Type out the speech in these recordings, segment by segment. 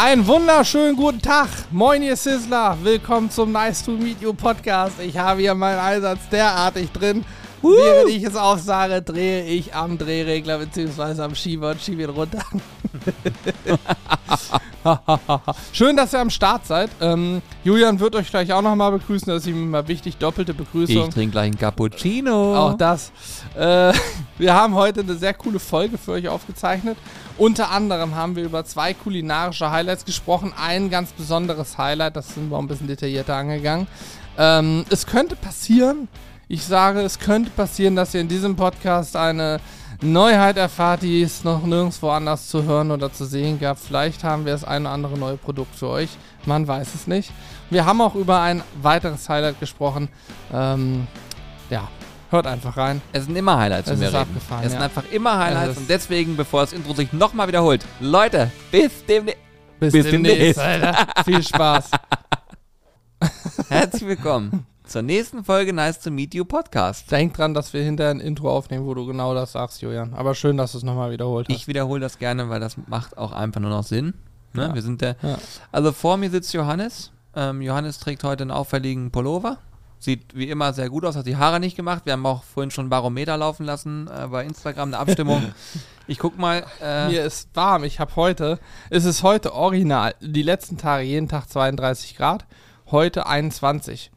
Einen wunderschönen guten Tag. Moin, ihr Sizzler. Willkommen zum Nice to Meet You Podcast. Ich habe hier meinen Einsatz derartig drin. Uh. Während ich es aufsage, drehe ich am Drehregler bzw. am Schieber und schiebe ihn runter. Schön, dass ihr am Start seid. Ähm, Julian wird euch gleich auch nochmal begrüßen. Das ist ihm mal wichtig. Doppelte Begrüßung. Ich trinke gleich einen Cappuccino. Auch das. Äh, wir haben heute eine sehr coole Folge für euch aufgezeichnet. Unter anderem haben wir über zwei kulinarische Highlights gesprochen. Ein ganz besonderes Highlight, das sind wir auch ein bisschen detaillierter angegangen. Ähm, es könnte passieren, ich sage, es könnte passieren, dass ihr in diesem Podcast eine Neuheit erfahrt, die es noch nirgendwo anders zu hören oder zu sehen gab. Vielleicht haben wir das eine oder andere neue Produkt für euch. Man weiß es nicht. Wir haben auch über ein weiteres Highlight gesprochen. Ähm, ja, hört einfach rein. Es sind immer Highlights, Es wenn wir reden. abgefahren, Es ja. sind einfach immer Highlights und deswegen, bevor das Intro sich nochmal wiederholt, Leute, bis demnächst. Bis, Bis demnächst, demnächst. Viel Spaß. Herzlich willkommen zur nächsten Folge Nice to Meet You Podcast. Denk dran, dass wir hinterher ein Intro aufnehmen, wo du genau das sagst, Julian. Aber schön, dass du es nochmal wiederholt hast. Ich wiederhole das gerne, weil das macht auch einfach nur noch Sinn. Ne? Ja. Wir sind der. Ja. Also vor mir sitzt Johannes. Ähm, Johannes trägt heute einen auffälligen Pullover. Sieht wie immer sehr gut aus, hat die Haare nicht gemacht. Wir haben auch vorhin schon Barometer laufen lassen äh, bei Instagram, eine Abstimmung. ich guck mal. Äh, Mir ist warm. Ich habe heute, es ist heute original, die letzten Tage jeden Tag 32 Grad, heute 21.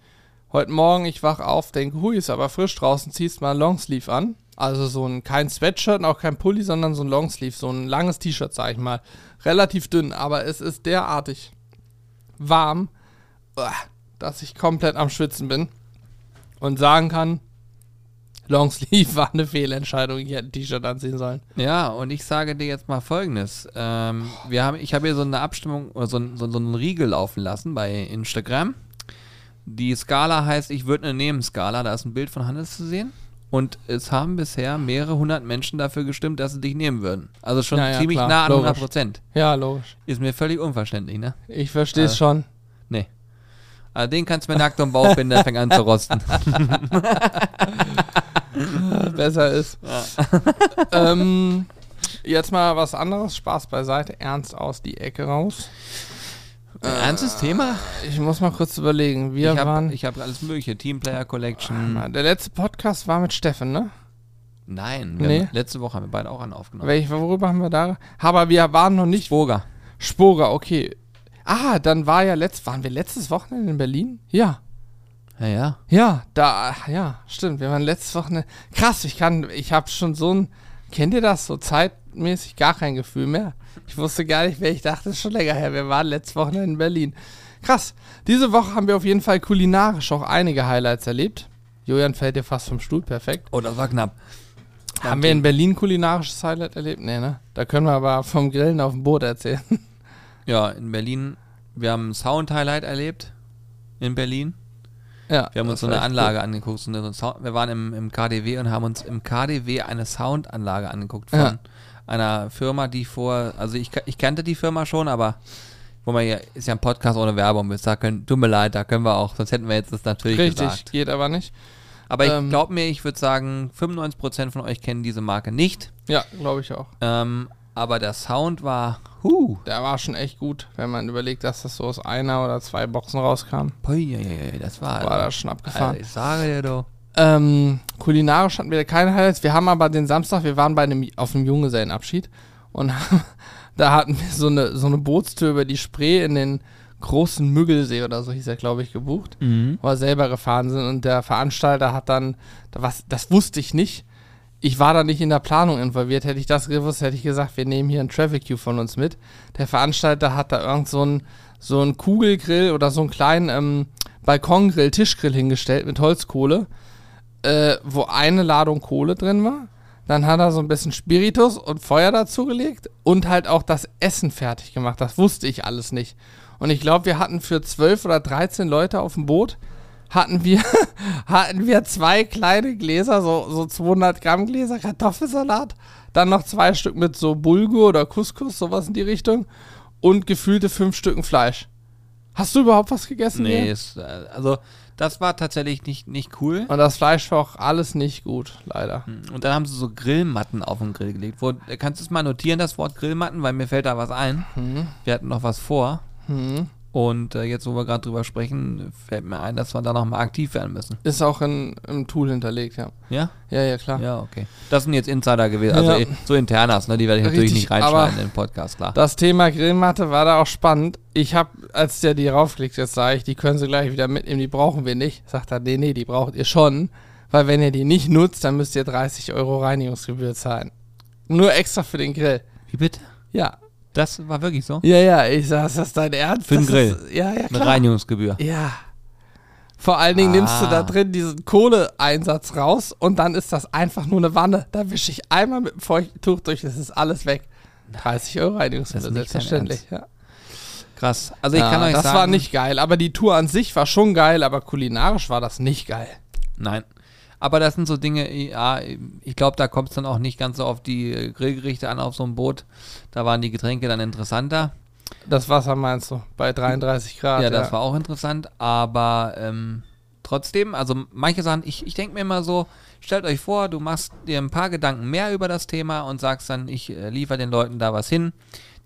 Heute Morgen, ich wach auf, denke, hui, ist aber frisch draußen, ziehst mal Longsleeve an. Also so ein, kein Sweatshirt und auch kein Pulli, sondern so ein Longsleeve, so ein langes T-Shirt, sag ich mal. Relativ dünn, aber es ist derartig warm, dass ich komplett am Schwitzen bin. Und sagen kann, Longsleeve war eine Fehlentscheidung, ich hätte ein T-Shirt anziehen sollen. Ja, und ich sage dir jetzt mal folgendes. Ähm, wir haben, ich habe hier so eine Abstimmung oder so, ein- so, so einen Riegel laufen lassen bei Instagram. Die Skala heißt, ich würde eine nehmen Skala. Da ist ein Bild von Hannes zu sehen. Und es haben bisher mehrere hundert Menschen dafür gestimmt, dass sie dich nehmen würden. Also schon Ja, ja, ziemlich klar, nah an logisch. 100 Prozent. Ja, logisch. Ist mir völlig unverständlich, ne? Ich verstehe es Äh, schon. Nee. Also den kannst du mir nackt um den Bauch binden, der fängt an zu rosten. Besser ist. ähm, jetzt mal was anderes. Spaß beiseite. Ernst aus die Ecke raus. Ernstes Thema? Ich muss mal kurz überlegen. Wir ich habe waren. hab alles mögliche. Teamplayer Collection. der letzte Podcast war mit Steffen, ne? Nein, Nee. haben, letzte Woche haben wir beide auch einen aufgenommen. Welch, worüber haben wir da? Aber wir waren noch nicht. Burger. Sporer, okay. Ah, dann war ja letzt. Waren wir letztes Wochenende in Berlin? Ja. Ja, ja. Ja, da, ja, stimmt. Wir waren letztes Wochenende. Krass, ich kann, ich habe schon so ein, kennt ihr das? So zeitmäßig gar kein Gefühl mehr. Ich wusste gar nicht, wer ich dachte, ist schon länger her. Wir waren letztes Wochenende in Berlin. Krass. Diese Woche haben wir auf jeden Fall kulinarisch auch einige Highlights erlebt. Julian fällt dir fast vom Stuhl, perfekt. Oh, das war knapp. Haben wir in Berlin kulinarisches Highlight erlebt? Nee, ne? Da können wir aber vom Grillen auf dem Boot erzählen. Ja, in Berlin, wir haben ein Sound-Highlight erlebt. In Berlin. Ja. Wir haben uns so eine Anlage angeguckt. So eine Sound wir waren im, im KDW und haben uns im KDW eine Soundanlage angeguckt von Ja. einer Firma, die vor, also ich, ich kannte die Firma schon, aber wo man ja, ist ja ein Podcast ohne Werbung, bis da können, tut mir leid, da können wir auch, sonst hätten wir jetzt das natürlich cool. Richtig, gesagt. geht aber nicht. Aber ich Ähm, glaube mir, ich würde sagen, 95% von euch kennen diese Marke nicht. Ja, glaube ich auch. Ähm, aber der Sound war, huh. Der war schon echt gut, wenn man überlegt, dass das so aus einer oder zwei Boxen rauskam. Pui, ui, ui, das war, War das schon abgefahren. Alter, ich sage dir doch. Ähm, kulinarisch hatten wir keine Highlights. Wir haben aber den Samstag, wir waren bei einem, auf einem Junggesellenabschied und haben, da hatten wir so eine, so eine Bootstour über die Spree in den großen Müggelsee oder so hieß er, glaube ich, gebucht, wo wir selber gefahren sind und der Veranstalter hat dann, da was, das wusste ich nicht, ich war da nicht in der Planung involviert. Hätte ich das gewusst, hätte ich gesagt, wir nehmen hier einen Traffic Queue von uns mit. Der Veranstalter hat da irgend so einen so Kugelgrill oder so einen kleinen ähm, Balkongrill, Tischgrill hingestellt mit Holzkohle, äh, wo eine Ladung Kohle drin war. Dann hat er so ein bisschen Spiritus und Feuer dazugelegt und halt auch das Essen fertig gemacht. Das wusste ich alles nicht. Und ich glaube, wir hatten für 12 oder 13 Leute auf dem Boot, hatten wir, hatten wir zwei kleine Gläser, so, so 200 Gramm Gläser Kartoffelsalat, dann noch zwei Stück mit so Bulgur oder Couscous, sowas in die Richtung und gefühlte fünf Stücken Fleisch. Hast du überhaupt was gegessen? Nee, ist, äh, also das war tatsächlich nicht, nicht cool. Und das Fleisch war auch alles nicht gut, leider. Und dann haben sie so Grillmatten auf den Grill gelegt. Wo, kannst du es mal notieren, das Wort Grillmatten, weil mir fällt da was ein. Hm. Wir hatten noch was vor. Hm. Und äh, jetzt, wo wir gerade drüber sprechen, fällt mir ein, dass wir da nochmal aktiv werden müssen. Ist auch in, im Tool hinterlegt, ja. Ja? Ja, ja, klar. Ja, okay. Das sind jetzt Insider gewesen, also Ja. eh, so Internas, ne? Die werde ich natürlich Richtig, nicht reinschneiden aber- in den Podcast, klar. Das Thema Grillmatte war da auch spannend. Ich habe, als der die raufklickt, jetzt sage ich, die können sie gleich wieder mitnehmen, die brauchen wir nicht. Sagt er, nee, nee, die braucht ihr schon. Weil wenn ihr die nicht nutzt, dann müsst ihr 30 Euro Reinigungsgebühr zahlen. Nur extra für den Grill. Wie bitte? Ja. Das war wirklich so? Ja, ja, ich sag, ist das dein Ernst? Für den Das Grill. Ist, ja, ja, Eine klar. Reinigungsgebühr. Ja. Vor allen Dingen nimmst du da Ah. drin diesen Kohleeinsatz raus und dann ist das einfach nur eine Wanne. Da wische ich einmal mit dem Feuchttuch durch, das ist alles weg. 30 Euro Das dein selbstverständlich. Ja. Krass. Also ich ja, kann euch das sagen. war nicht geil, aber die Tour an sich war schon geil, aber kulinarisch war das nicht geil. Nein. Aber das sind so Dinge, ja, ich glaube, da kommt es dann auch nicht ganz so auf die Grillgerichte an auf so einem Boot. Da waren die Getränke dann interessanter. Das Wasser meinst du, bei 33 Grad. ja, das war auch interessant. Aber ähm, trotzdem, also manche Sachen, ich, ich denke mir immer so, stellt euch vor, du machst dir ein paar Gedanken mehr über das Thema und sagst dann, ich äh, liefere den Leuten da was hin.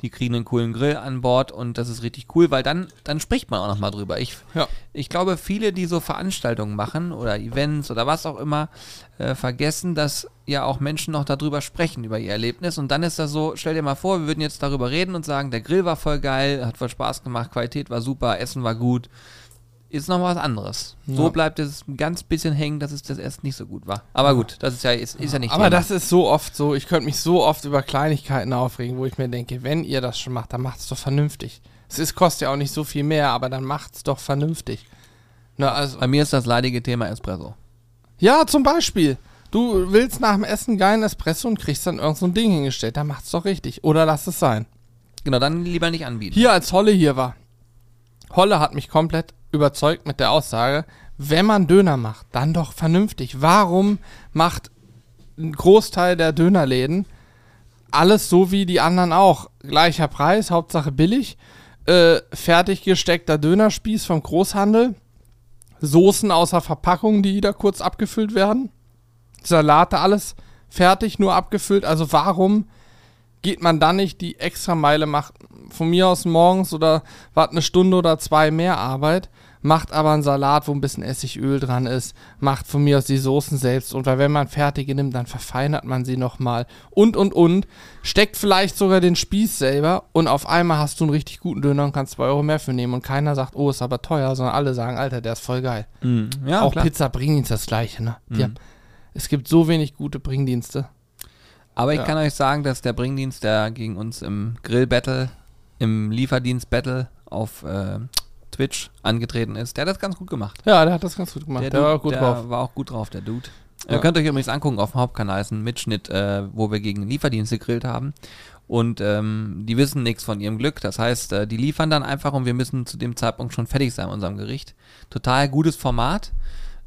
Die kriegen einen coolen Grill an Bord und das ist richtig cool, weil dann, dann spricht man auch nochmal drüber. Ich, Ja. ich glaube, viele, die so Veranstaltungen machen oder Events oder was auch immer, äh, vergessen, dass ja auch Menschen noch darüber sprechen, über ihr Erlebnis. Und dann ist das so, stell dir mal vor, wir würden jetzt darüber reden und sagen, der Grill war voll geil, hat voll Spaß gemacht, Qualität war super, Essen war gut. Ist noch was anderes. So Ja. bleibt es ein ganz bisschen hängen, dass es das Essen nicht so gut war. Aber gut, das ist ja, ist, ist ja nicht aber Thema. das ist so oft so, ich könnte mich so oft über Kleinigkeiten aufregen, wo ich mir denke, wenn ihr das schon macht, dann macht es doch vernünftig. Es ist, kostet ja auch nicht so viel mehr, aber dann macht es doch vernünftig. Na, also, Bei mir ist das leidige Thema Espresso. ja, zum Beispiel. Du willst nach dem Essen geilen Espresso und kriegst dann irgend so ein Ding hingestellt. Dann macht's doch richtig. Oder lass es sein. Genau, dann lieber nicht anbieten. Hier, als Holle hier war. Holle hat mich komplett überzeugt mit der Aussage, wenn man Döner macht, dann doch vernünftig. Warum macht ein Großteil der Dönerläden alles so wie die anderen auch? Gleicher Preis, Hauptsache billig. Äh, fertig gesteckter Dönerspieß vom Großhandel. Soßen außer Verpackung, die da kurz abgefüllt werden. Salate, alles fertig, nur abgefüllt. Also warum geht man dann nicht die extra Meile, macht von mir aus morgens oder wart eine Stunde oder zwei mehr Arbeit, macht aber einen Salat, wo ein bisschen Essigöl dran ist, macht von mir aus die Soßen selbst und weil wenn man fertige nimmt, dann verfeinert man sie nochmal und und und, steckt vielleicht sogar den Spieß selber und auf einmal hast du einen richtig guten Döner und kannst zwei Euro mehr für nehmen und keiner sagt, oh, ist aber teuer, sondern alle sagen, Alter, der ist voll geil. Mhm. Ja, Auch klar. Pizza Bringdienst das gleiche, ne? Mhm. haben, es gibt so wenig gute Bringdienste. Aber ich Ja. kann euch sagen, dass der Bringdienst, der gegen uns im Grill-Battle, im Lieferdienst-Battle auf äh, Twitch angetreten ist, der hat das ganz gut gemacht. Ja, der hat das ganz gut gemacht. Der, Dude, war auch gut der drauf. war auch gut drauf, der Dude. Ja. Ihr könnt euch übrigens angucken auf dem Hauptkanal, ist ein Mitschnitt, äh, wo wir gegen Lieferdienste gegrillt haben. Und ähm, die wissen nichts von ihrem Glück. Das heißt, äh, die liefern dann einfach und wir müssen zu dem Zeitpunkt schon fertig sein mit unserem Gericht. Total gutes Format.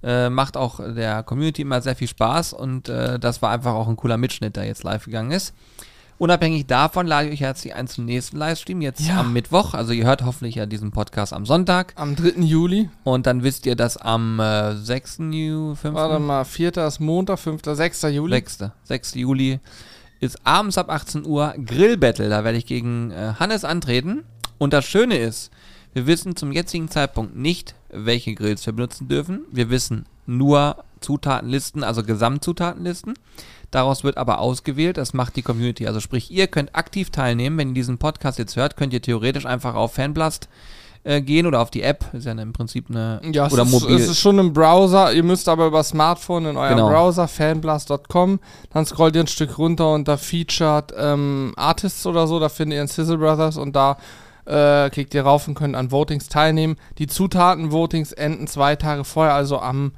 Äh, macht auch der Community immer sehr viel Spaß und äh, das war einfach auch ein cooler Mitschnitt, der jetzt live gegangen ist. Unabhängig davon lade ich euch herzlich ein zum nächsten Livestream, jetzt Ja. am Mittwoch. Also ihr hört hoffentlich ja diesen Podcast am Sonntag. Am 3. Juli, Und dann wisst ihr, dass am äh, 6. Juli, 5. warte mal, 4. ist Montag, 5. 6. Juli. 6. 6. Juli ist abends ab 18 Uhr Grillbattle. Da werde ich gegen äh, Hannes antreten. Und das Schöne ist, wir wissen zum jetzigen Zeitpunkt nicht, welche Grills wir benutzen dürfen. Wir wissen nur Zutatenlisten, also Gesamtzutatenlisten. Daraus wird aber ausgewählt, das macht die Community. Also sprich, ihr könnt aktiv teilnehmen. Wenn ihr diesen Podcast jetzt hört, könnt ihr theoretisch einfach auf Fanblast äh, gehen oder auf die App. Ist ja im Prinzip eine Ja, es, oder ist, mobil. es ist schon im Browser. Ihr müsst aber über Smartphone in eurem Genau. Browser, fanblast.com, dann scrollt ihr ein Stück runter unter Featured ähm, Artists oder so, da findet ihr einen Sizzle Brothers und da äh, klickt ihr rauf und könnt an Votings teilnehmen. Die Zutaten-Votings enden zwei Tage vorher, also am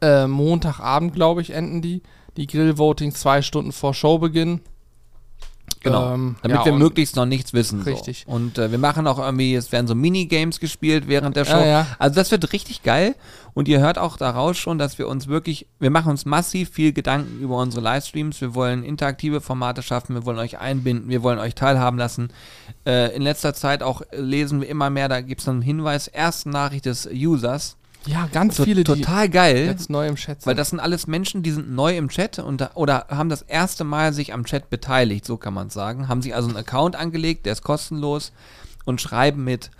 äh, Montagabend, glaube ich, enden die. Die Grill-Votings zwei Stunden vor Showbeginn. Genau. Ähm, Damit ja, wir möglichst noch nichts wissen. Richtig. So. Und äh, wir machen auch irgendwie, es werden so Minigames gespielt während der Show. Ja, ja. Also das wird richtig geil. Und ihr hört auch daraus schon, dass wir uns wirklich, wir machen uns massiv viel Gedanken über unsere Livestreams. Wir wollen interaktive Formate schaffen, wir wollen euch einbinden, wir wollen euch teilhaben lassen. Äh, in letzter Zeit auch lesen wir immer mehr, da gibt es einen Hinweis, erste Nachricht des Users. Ja, ganz So, viele, die total geil. jetzt neu im Chat sind. Weil das sind alles Menschen, die sind neu im Chat und da, oder haben das erste Mal sich am Chat beteiligt, so kann man sagen. Haben sich also einen Account angelegt, der ist kostenlos und schreiben mit.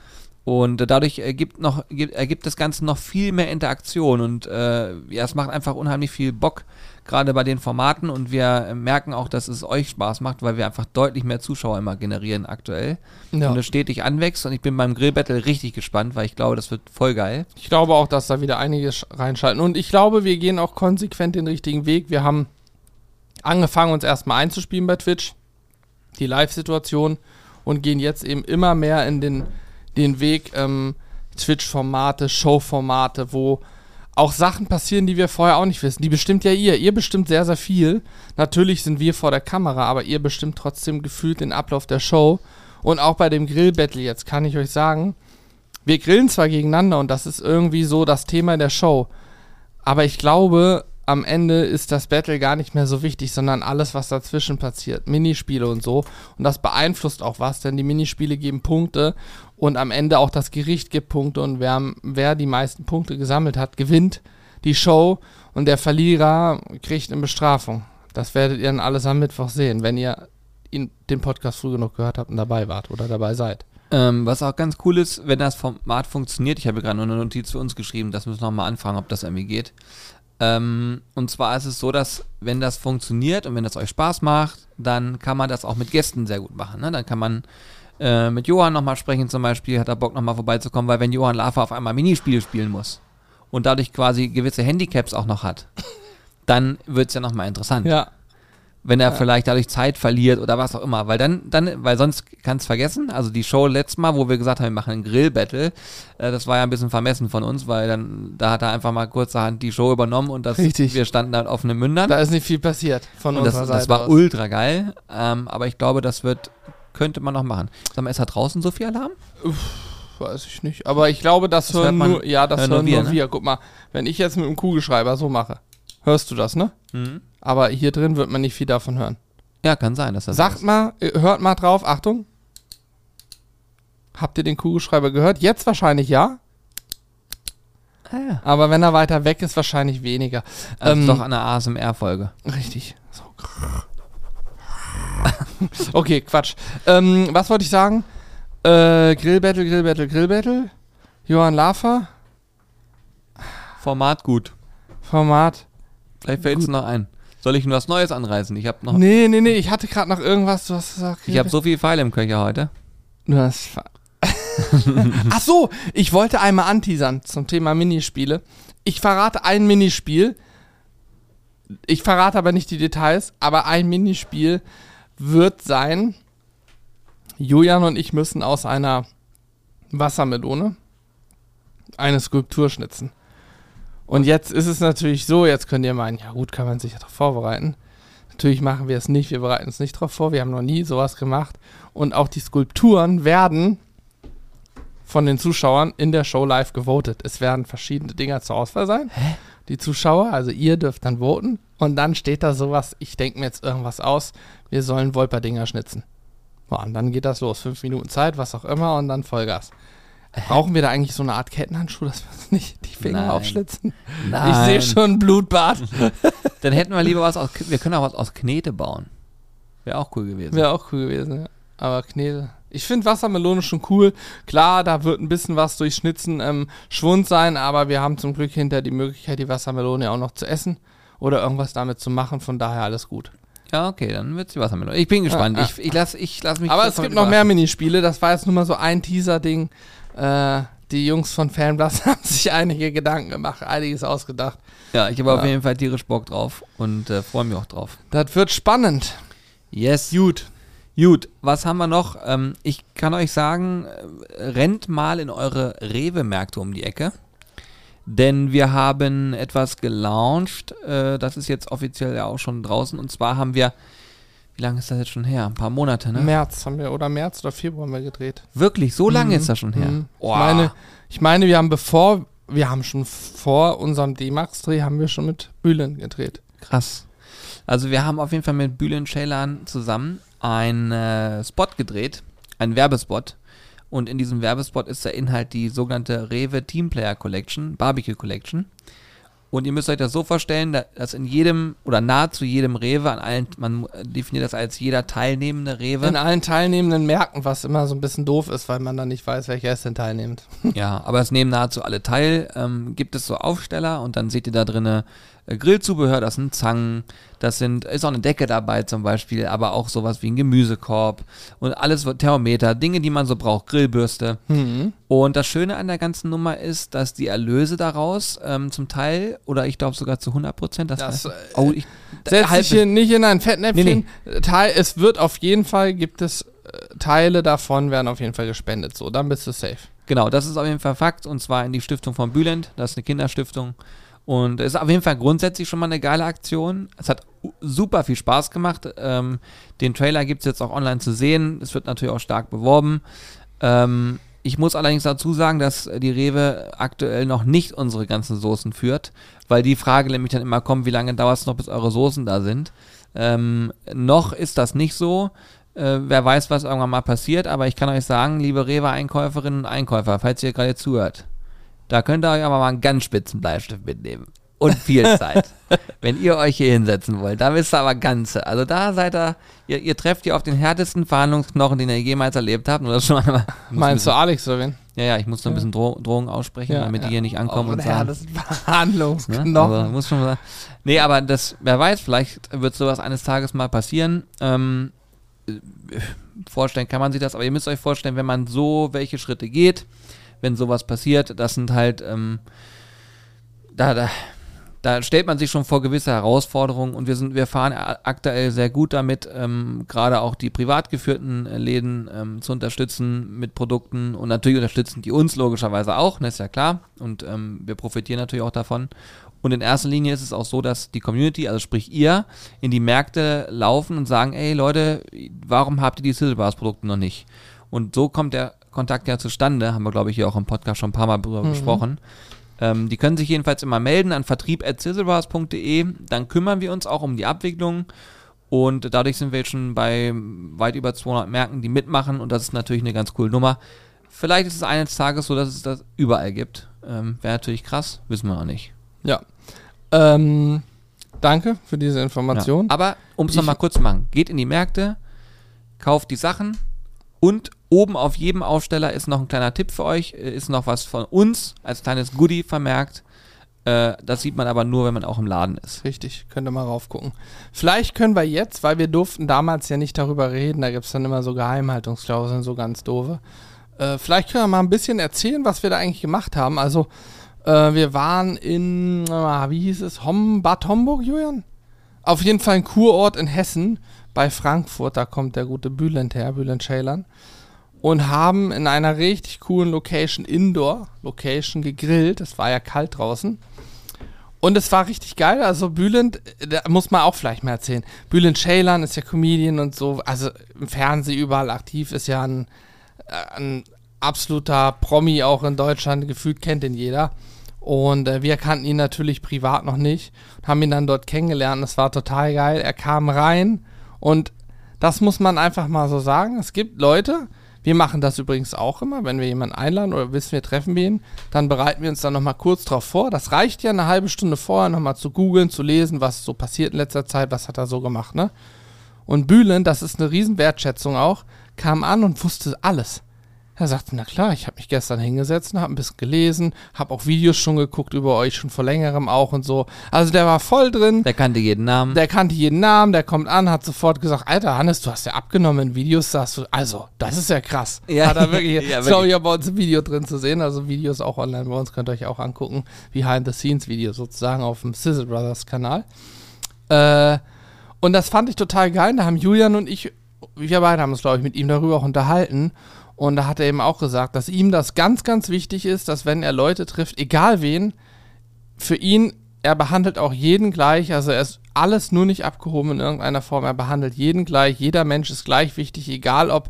Und äh, dadurch ergibt, noch, gibt- ergibt das Ganze noch viel mehr Interaktion und äh, ja, es macht einfach unheimlich viel Bock, gerade bei den Formaten und wir merken auch, dass es euch Spaß macht, weil wir einfach deutlich mehr Zuschauer immer generieren aktuell ja. und es stetig anwächst und ich bin beim Grillbattle richtig gespannt, weil ich glaube, das wird voll geil. Ich glaube auch, dass da wieder einige sch- reinschalten. Und ich glaube, wir gehen auch konsequent den richtigen Weg. Wir haben angefangen, uns erstmal einzuspielen bei Twitch, die Live-Situation, und gehen jetzt eben immer mehr in den, den Weg ähm, Twitch-Formate, Show-Formate, wo auch Sachen passieren, die wir vorher auch nicht wissen. Die bestimmt ja ihr. Ihr bestimmt sehr, sehr viel. Natürlich sind wir vor der Kamera, aber ihr bestimmt trotzdem gefühlt den Ablauf der Show. Und auch bei dem Grill-Battle jetzt kann ich euch sagen, wir grillen zwar gegeneinander und das ist irgendwie so das Thema der Show, aber ich glaube, am Ende ist das Battle gar nicht mehr so wichtig, sondern alles, was dazwischen passiert. Minispiele und so. Und das beeinflusst auch was, denn die Minispiele geben Punkte und am Ende auch das Gericht gibt Punkte und wer, wer die meisten Punkte gesammelt hat, gewinnt die Show und der Verlierer kriegt eine Bestrafung. Das werdet ihr dann alles am Mittwoch sehen, wenn ihr ihn, den Podcast früh genug gehört habt und dabei wart oder dabei seid. Ähm, was auch ganz cool ist, wenn das Format funktioniert, ich habe gerade nur eine Notiz für uns geschrieben, das müssen wir nochmal anfragen, ob das irgendwie geht. Ähm, und zwar ist es so, dass wenn das funktioniert und wenn das euch Spaß macht, dann kann man das auch mit Gästen sehr gut machen. Ne? Dann kann man äh, mit Johann nochmal sprechen zum Beispiel, hat er Bock nochmal vorbeizukommen, weil wenn Johann Lava auf einmal Minispiele spielen muss und dadurch quasi gewisse Handicaps auch noch hat, dann wird es ja nochmal interessant Ja, wenn er vielleicht dadurch Zeit verliert oder was auch immer, weil dann, dann, weil sonst kann es vergessen. Also die Show letztes Mal, wo wir gesagt haben, wir machen einen Grill-Battle, äh, das war ja ein bisschen vermessen von uns, weil dann, da hat er einfach mal kurzerhand die Show übernommen und das, Richtig. wir standen dann auf offenen Mündern. da ist nicht viel passiert von und das, unserer Seite das war aus. ultra geil, ähm, aber ich glaube, das wird, könnte man noch machen. Sag mal, ist da draußen so viel Alarm? Weiß ich nicht. Aber ich glaube, das, Das hören hört man- nur, ja, das hören nur nur wir, wir. ne? Guck mal, wenn ich jetzt mit dem Kugelschreiber so mache, hörst du das, ne? Mhm. Aber hier drin wird man nicht viel davon hören. Ja, kann sein, dass das Sagt mal, äh, hört mal drauf, Achtung. Habt ihr den Kugelschreiber gehört? Jetzt wahrscheinlich ja, Ah, ja. aber wenn er weiter weg ist, wahrscheinlich weniger. Das Ähm, ist doch eine ASMR-Folge. Richtig. So. okay, Quatsch. Ähm, was wollte ich sagen? Äh, Grillbattle, Grillbattle, Grillbattle. Johann Lafer, Format gut. Format. Vielleicht fällt es noch ein. Soll ich nur was Neues anreißen? Ich habe noch, Nee, nee, nee, ich hatte gerade noch irgendwas, du hast gesagt. ich habe so viele Pfeile im Köcher heute. Du hast. Ach so, ich wollte einmal anteasern zum Thema Minispiele. Ich verrate ein Minispiel. Ich verrate aber nicht die Details, aber ein Minispiel wird sein. Julian und ich müssen aus einer Wassermelone eine Skulptur schnitzen. Und jetzt ist es natürlich so, jetzt könnt ihr meinen, ja gut, kann man sich ja darauf vorbereiten. Natürlich machen wir es nicht, wir bereiten uns nicht darauf vor, wir haben noch nie sowas gemacht. Und auch die Skulpturen werden von den Zuschauern in der Show live gewotet. Es werden verschiedene Dinger zur Auswahl sein. Die Zuschauer, also ihr dürft dann voten. Und dann steht da sowas, ich denke mir jetzt irgendwas aus, wir sollen Wolper-Dinger schnitzen. Boah, und dann geht das los. Fünf Minuten Zeit, was auch immer, und dann Vollgas. Brauchen wir da eigentlich so eine Art Kettenhandschuh, dass wir uns nicht die Finger Nein. aufschlitzen? Ich Nein. sehe schon ein Blutbad. Dann hätten wir lieber was aus. Wir können auch was aus Knete bauen. Wäre auch cool gewesen. Wäre auch cool gewesen, ja. Aber Knete. Ich finde Wassermelone schon cool. Klar, da wird ein bisschen was durch Schnitzen ähm, Schwund sein, aber wir haben zum Glück hinter die Möglichkeit, die Wassermelone auch noch zu essen oder irgendwas damit zu machen. Von daher alles gut. Ja, okay, dann wird's die Wassermelone. Ich bin gespannt. Ja, ja. Ich, ich lasse ich lass mich. Aber es gibt noch mehr. Minispiele. Das war jetzt nur mal so ein Teaser-Ding. Äh, die Jungs von Fanblast haben sich einige Gedanken gemacht, einiges ausgedacht. Ja, ich habe auf Ja. jeden Fall tierisch Bock drauf und äh, freue mich auch drauf. Das wird spannend. Yes. Gut. Gut, was haben wir noch? Ähm, ich kann euch sagen, äh, rennt mal in eure Rewe-Märkte um die Ecke. Denn wir haben etwas gelauncht. Äh, das ist jetzt offiziell ja auch schon draußen. Und zwar haben wir Wie lange ist das jetzt schon her? Ein paar Monate, ne? März haben wir, oder März oder Februar haben wir gedreht. Wirklich, so lange Mhm. ist das schon her. Mhm. Ich, Boah. meine, ich meine, wir haben bevor, wir haben schon vor unserem D-Max-Dreh, haben wir schon mit Bühlen gedreht. Krass. Also wir haben auf jeden Fall mit Bülent Ceylan zusammen einen äh, Spot gedreht, einen Werbespot. Und in diesem Werbespot ist der Inhalt die sogenannte Rewe Teamplayer Collection, Barbecue Collection. Und ihr müsst euch das so vorstellen, da- dass in jedem oder nahezu jedem Rewe, an allen, man definiert das als jeder teilnehmende Rewe. In allen Teilnehmenden merken, was immer so ein bisschen doof ist, weil man dann nicht weiß, welcher ist denn teilnehmend. Ja, aber es nehmen nahezu alle teil. Ähm, gibt es so Aufsteller und dann seht ihr da drinne äh, Grillzubehör, das sind Zangen, das sind, ist auch eine Decke dabei zum Beispiel, aber auch sowas wie ein Gemüsekorb und alles Thermometer, Dinge, die man so braucht, Grillbürste. Mhm. Und das Schöne an der ganzen Nummer ist, dass die Erlöse daraus ähm, zum Teil, oder ich glaube sogar zu 100 Prozent, das, Das, weiß- äh, oh, ich, Setz dich hier nicht in ein Fettnäpfchen. Nee, Teil, es wird auf jeden Fall, gibt es äh, Teile davon, werden auf jeden Fall gespendet. So, dann bist du safe. Genau, das ist auf jeden Fall Fakt und zwar in die Stiftung von Bülent. Das ist eine Kinderstiftung. Und es ist auf jeden Fall grundsätzlich schon mal eine geile Aktion. Es hat super viel Spaß gemacht. Ähm, den Trailer gibt es jetzt auch online zu sehen. Es wird natürlich auch stark beworben. Ähm, ich muss allerdings dazu sagen, dass die Rewe aktuell noch nicht unsere ganzen Soßen führt, weil die Frage nämlich dann immer kommt, wie lange dauert es noch, bis eure Soßen da sind. Ähm, noch ist das nicht so. Äh, wer weiß, was irgendwann mal passiert, aber ich kann euch sagen, liebe Rewe-Einkäuferinnen und Einkäufer, falls ihr gerade zuhört, da könnt ihr euch aber mal einen ganz spitzen Bleistift mitnehmen. Und viel Zeit. wenn ihr euch hier hinsetzen wollt, da wisst ihr aber Ganze. Also da seid ihr, ihr, ihr trefft hier auf den härtesten Verhandlungsknochen, den ihr jemals erlebt habt. Und das schon mal. Meinst du Alex oder wen? Ja, ja, ich muss noch ein bisschen Droh Drohungen aussprechen, damit die hier nicht ankommen und sagen. das Ne? Verhandlungsknochen. Also, muss schon sagen. Nee, aber das, wer weiß, vielleicht wird sowas eines Tages mal passieren. Ähm, äh, vorstellen kann man sich das, aber ihr müsst euch vorstellen, wenn man so welche Schritte geht, wenn sowas passiert, das sind halt, ähm, da, da, da stellt man sich schon vor gewisse Herausforderungen und wir sind, wir fahren aktuell sehr gut damit, ähm, gerade auch die privat geführten äh, Läden ähm, zu unterstützen mit Produkten und natürlich unterstützen die uns logischerweise auch, ne, ist ja klar. Und ähm, wir profitieren natürlich auch davon. Und in erster Linie ist es auch so, dass die Community, also sprich ihr, in die Märkte laufen und sagen, ey Leute, warum habt ihr die Sizzlebars Produkte noch nicht? Und so kommt der Kontakt ja zustande, haben wir glaube ich hier auch im Podcast schon ein paar Mal drüber gesprochen. Ähm, die können sich jedenfalls immer melden an vertrieb.sizzlebars.de, dann kümmern wir uns auch um die Abwicklung und dadurch sind wir jetzt schon bei weit über 200 Märkten, die mitmachen und das ist natürlich eine ganz coole Nummer. Vielleicht ist es eines Tages so, dass es das überall gibt. Ähm, Wäre natürlich krass, wissen wir noch nicht. Ja. Ähm, danke für diese Information. Ja. Aber um es nochmal kurz zu machen, geht in die Märkte, kauft die Sachen und oben auf jedem Aufsteller ist noch ein kleiner Tipp für euch, äh, ist noch was von uns als kleines Goodie vermerkt. Äh, das sieht man aber nur, wenn man auch im Laden ist. Richtig, könnt ihr mal raufgucken. Vielleicht können wir jetzt, weil wir durften damals ja nicht darüber reden, da gibt es dann immer so Geheimhaltungsklauseln, so ganz doofe. Äh, vielleicht können wir mal ein bisschen erzählen, was wir da eigentlich gemacht haben. Also, wir waren in, äh, wie hieß es, Bad Homburg, Julian? Auf jeden Fall ein Kurort in Hessen, bei Frankfurt, da kommt der gute Bülent her, Bülent Schälern. Und haben in einer richtig coolen Location, Indoor-Location, gegrillt. Es war ja kalt draußen. Und es war richtig geil. Also Bülent, da muss man auch vielleicht mal erzählen. Bülent Ceylan ist ja Comedian und so, also im Fernsehen überall aktiv, ist ja ein, äh, ein absoluter Promi auch in Deutschland, gefühlt kennt ihn jeder. Und äh, wir kannten ihn natürlich privat noch nicht, haben ihn dann dort kennengelernt. Es war total geil. Er kam rein und das muss man einfach mal so sagen. Es gibt Leute, wir machen das übrigens auch immer, wenn wir jemanden einladen oder wissen, wir treffen wir ihn, dann bereiten wir uns dann nochmal kurz drauf vor. Das reicht ja eine halbe Stunde vorher nochmal zu googeln, zu lesen, was so passiert in letzter Zeit, was hat er so gemacht, ne? Und Bühlen, das ist eine riesen Wertschätzung auch, kam an und wusste alles. Er sagte, na klar, ich habe mich gestern hingesetzt und habe ein bisschen gelesen, habe auch Videos schon geguckt über euch, schon vor längerem auch und so. Also der war voll drin. Der kannte jeden Namen. Der kannte jeden Namen, der kommt an, hat sofort gesagt, Alter Hannes, du hast ja abgenommen in Videos, sagst du, also, das ist ja krass. Ja. Hat er wirklich, Ja, glaube ich auch bei uns ein Video drin zu sehen, also Videos auch online bei uns, könnt ihr euch auch angucken, Behind-the-Scenes-Videos sozusagen auf dem Sizzle Brothers Kanal. Äh, und das fand ich total geil, da haben Julian und ich, wir beide haben uns, glaube ich, mit ihm darüber auch unterhalten und da hat er eben auch gesagt, dass ihm das ganz, ganz wichtig ist, dass wenn er Leute trifft, egal wen, für ihn er behandelt auch jeden gleich, also er ist alles nur nicht abgehoben in irgendeiner Form. Er behandelt jeden gleich, jeder Mensch ist gleich wichtig, egal ob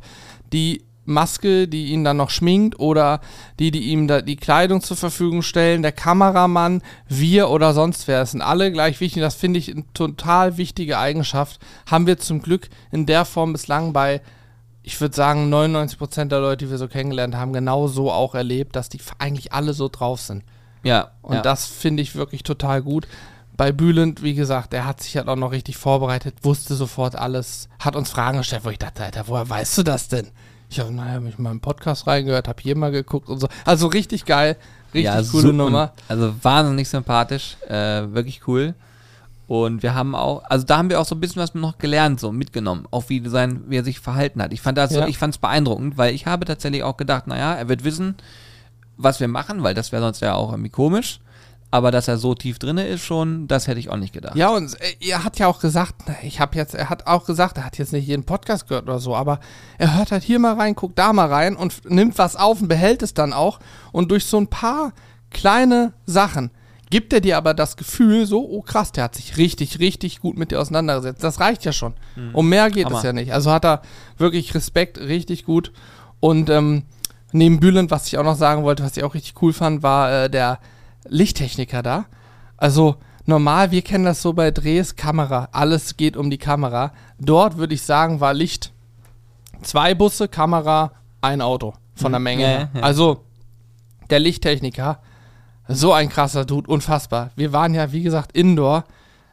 die Maske, die ihn dann noch schminkt oder die, die ihm da die Kleidung zur Verfügung stellen, der Kameramann, wir oder sonst wer. Es sind alle gleich wichtig. Das finde ich eine total wichtige Eigenschaft. Haben wir zum Glück in der Form bislang bei, ich würde sagen, 99 Prozent der Leute, die wir so kennengelernt haben, genau so auch erlebt, dass die eigentlich alle so drauf sind. Ja. Und ja. das finde ich wirklich total gut. Bei Bülent, wie gesagt, er hat sich halt auch noch richtig vorbereitet, wusste sofort alles, hat uns Fragen gestellt, wo ich dachte, Alter, woher weißt du das denn? Ich habe, naja, hab ich mal im Podcast reingehört, habe hier mal geguckt und so. Also richtig geil, richtig ja, coole Nummer. Also wahnsinnig sympathisch, äh, wirklich cool. Und wir haben auch, also da haben wir auch so ein bisschen was noch gelernt, so mitgenommen, auch wie sein, wie er sich verhalten hat. Ich fand das, Ja. ich fand es beeindruckend, weil ich habe tatsächlich auch gedacht, naja, er wird wissen, was wir machen, weil das wäre sonst ja auch irgendwie komisch. Aber dass er so tief drinne ist schon, das hätte ich auch nicht gedacht. Ja, und äh, er hat ja auch gesagt, ich habe jetzt, er hat auch gesagt, er hat jetzt nicht jeden Podcast gehört oder so, aber er hört halt hier mal rein, guckt da mal rein und nimmt was auf und behält es dann auch. Und durch so ein paar kleine Sachen gibt er dir aber das Gefühl, so, oh krass, der hat sich richtig, richtig gut mit dir auseinandergesetzt. Das reicht ja schon. Um mehr geht Hammer. es ja nicht. Also hat er wirklich Respekt, richtig gut. Und ähm, neben Bülent, was ich auch noch sagen wollte, was ich auch richtig cool fand, war äh, der Lichttechniker da. Also normal, wir kennen das so bei Drehs, Kamera. Alles geht um die Kamera. Dort würde ich sagen, war Licht. Zwei Busse, Kamera, ein Auto von der Menge Ja, ja. Also der Lichttechniker, so ein krasser Dude, unfassbar. Wir waren ja, wie gesagt, indoor.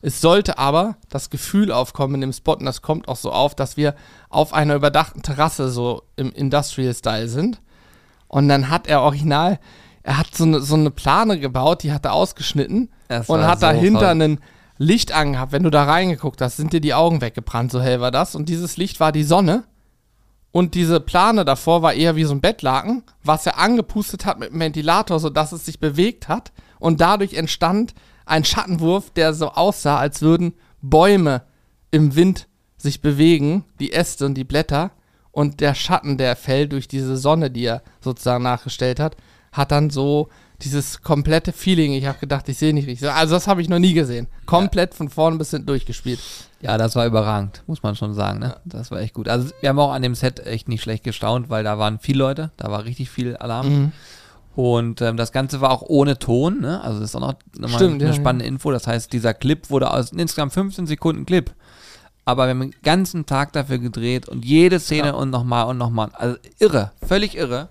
Es sollte aber das Gefühl aufkommen in dem Spot, und das kommt auch so auf, dass wir auf einer überdachten Terrasse so im Industrial-Style sind. Und dann hat er original, er hat so eine, so eine Plane gebaut, die hat er ausgeschnitten Das und hat so dahinter verrückt. ein Licht angehabt. Wenn du da reingeguckt hast, sind dir die Augen weggebrannt, so hell war das. Und dieses Licht war die Sonne. Und diese Plane davor war eher wie so ein Bettlaken, was er angepustet hat mit dem Ventilator, sodass es sich bewegt hat. Und dadurch entstand ein Schattenwurf, der so aussah, als würden Bäume im Wind sich bewegen, die Äste und die Blätter. Und der Schatten, der fällt durch diese Sonne, die er sozusagen nachgestellt hat, hat dann so dieses komplette Feeling. Ich habe gedacht, ich sehe nicht richtig. Also das habe ich noch nie gesehen. Komplett von vorne bis hinten durchgespielt. Ja, das war überragend, muss man schon sagen. Ne? Das war echt gut. Also wir haben auch an dem Set echt nicht schlecht gestaunt, weil da waren viele Leute, da war richtig viel Alarm. Mhm. Und ähm, das Ganze war auch ohne Ton, ne? Also das ist auch noch, noch mal Stimmt, eine ja, spannende Info. Das heißt, dieser Clip wurde aus insgesamt 15 Sekunden Clip. Aber wir haben den ganzen Tag dafür gedreht und jede Szene Ja. und nochmal und nochmal. Also irre, völlig irre,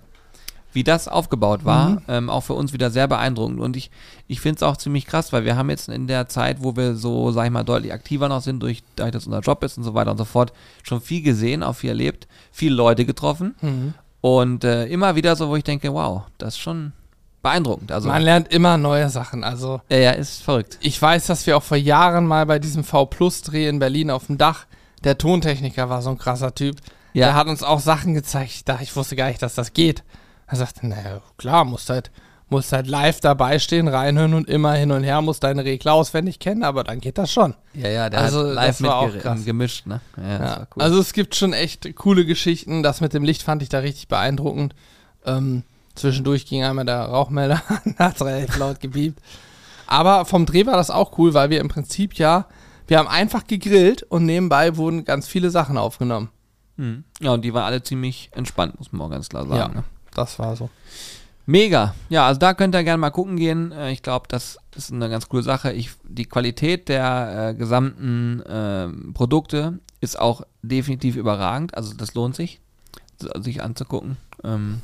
wie das aufgebaut war. Mhm. Ähm, auch für uns wieder sehr beeindruckend. Und ich, ich finde es auch ziemlich krass, weil wir haben jetzt in der Zeit, wo wir so, sag ich mal, deutlich aktiver noch sind, durch, dadurch, dass unser Job ist und so weiter und so fort, schon viel gesehen, auch viel erlebt, viele Leute getroffen. Mhm. Und äh, immer wieder so, wo ich denke, wow, das ist schon beeindruckend. Also, Man lernt immer neue Sachen. Also ja, ja, ist verrückt. ich weiß, dass wir auch vor Jahren mal bei diesem V-Plus-Dreh in Berlin auf dem Dach, der Tontechniker war so ein krasser Typ. Ja. Der hat uns auch Sachen gezeigt. Ich dachte, ich wusste gar nicht, dass das geht. Er sagte, naja, klar, musst halt, musst halt live dabei stehen, reinhören und immer hin und her, musst deine Regler auswendig kennen, aber dann geht das schon. Ja, ja, der Also, hat live das war auch mitger- krass. gemischt, ne? Ja, Ja. cool. Also es gibt schon echt coole Geschichten. Das mit dem Licht fand ich da richtig beeindruckend. Ähm, zwischendurch ging einmal der Rauchmelder an, hat relativ laut gebiebt. Aber vom Dreh war das auch cool, weil wir im Prinzip ja, wir haben einfach gegrillt und nebenbei wurden ganz viele Sachen aufgenommen. Mhm. Ja, und die waren alle ziemlich entspannt, muss man auch ganz klar sagen. Ja. Ne? Das war so. Mega. Ja, also da könnt ihr gerne mal gucken gehen. Äh, Ich glaube, das ist eine ganz coole Sache. Ich, die Qualität der äh, gesamten ähm, Produkte ist auch definitiv überragend. Also das lohnt sich, sich anzugucken. Ähm,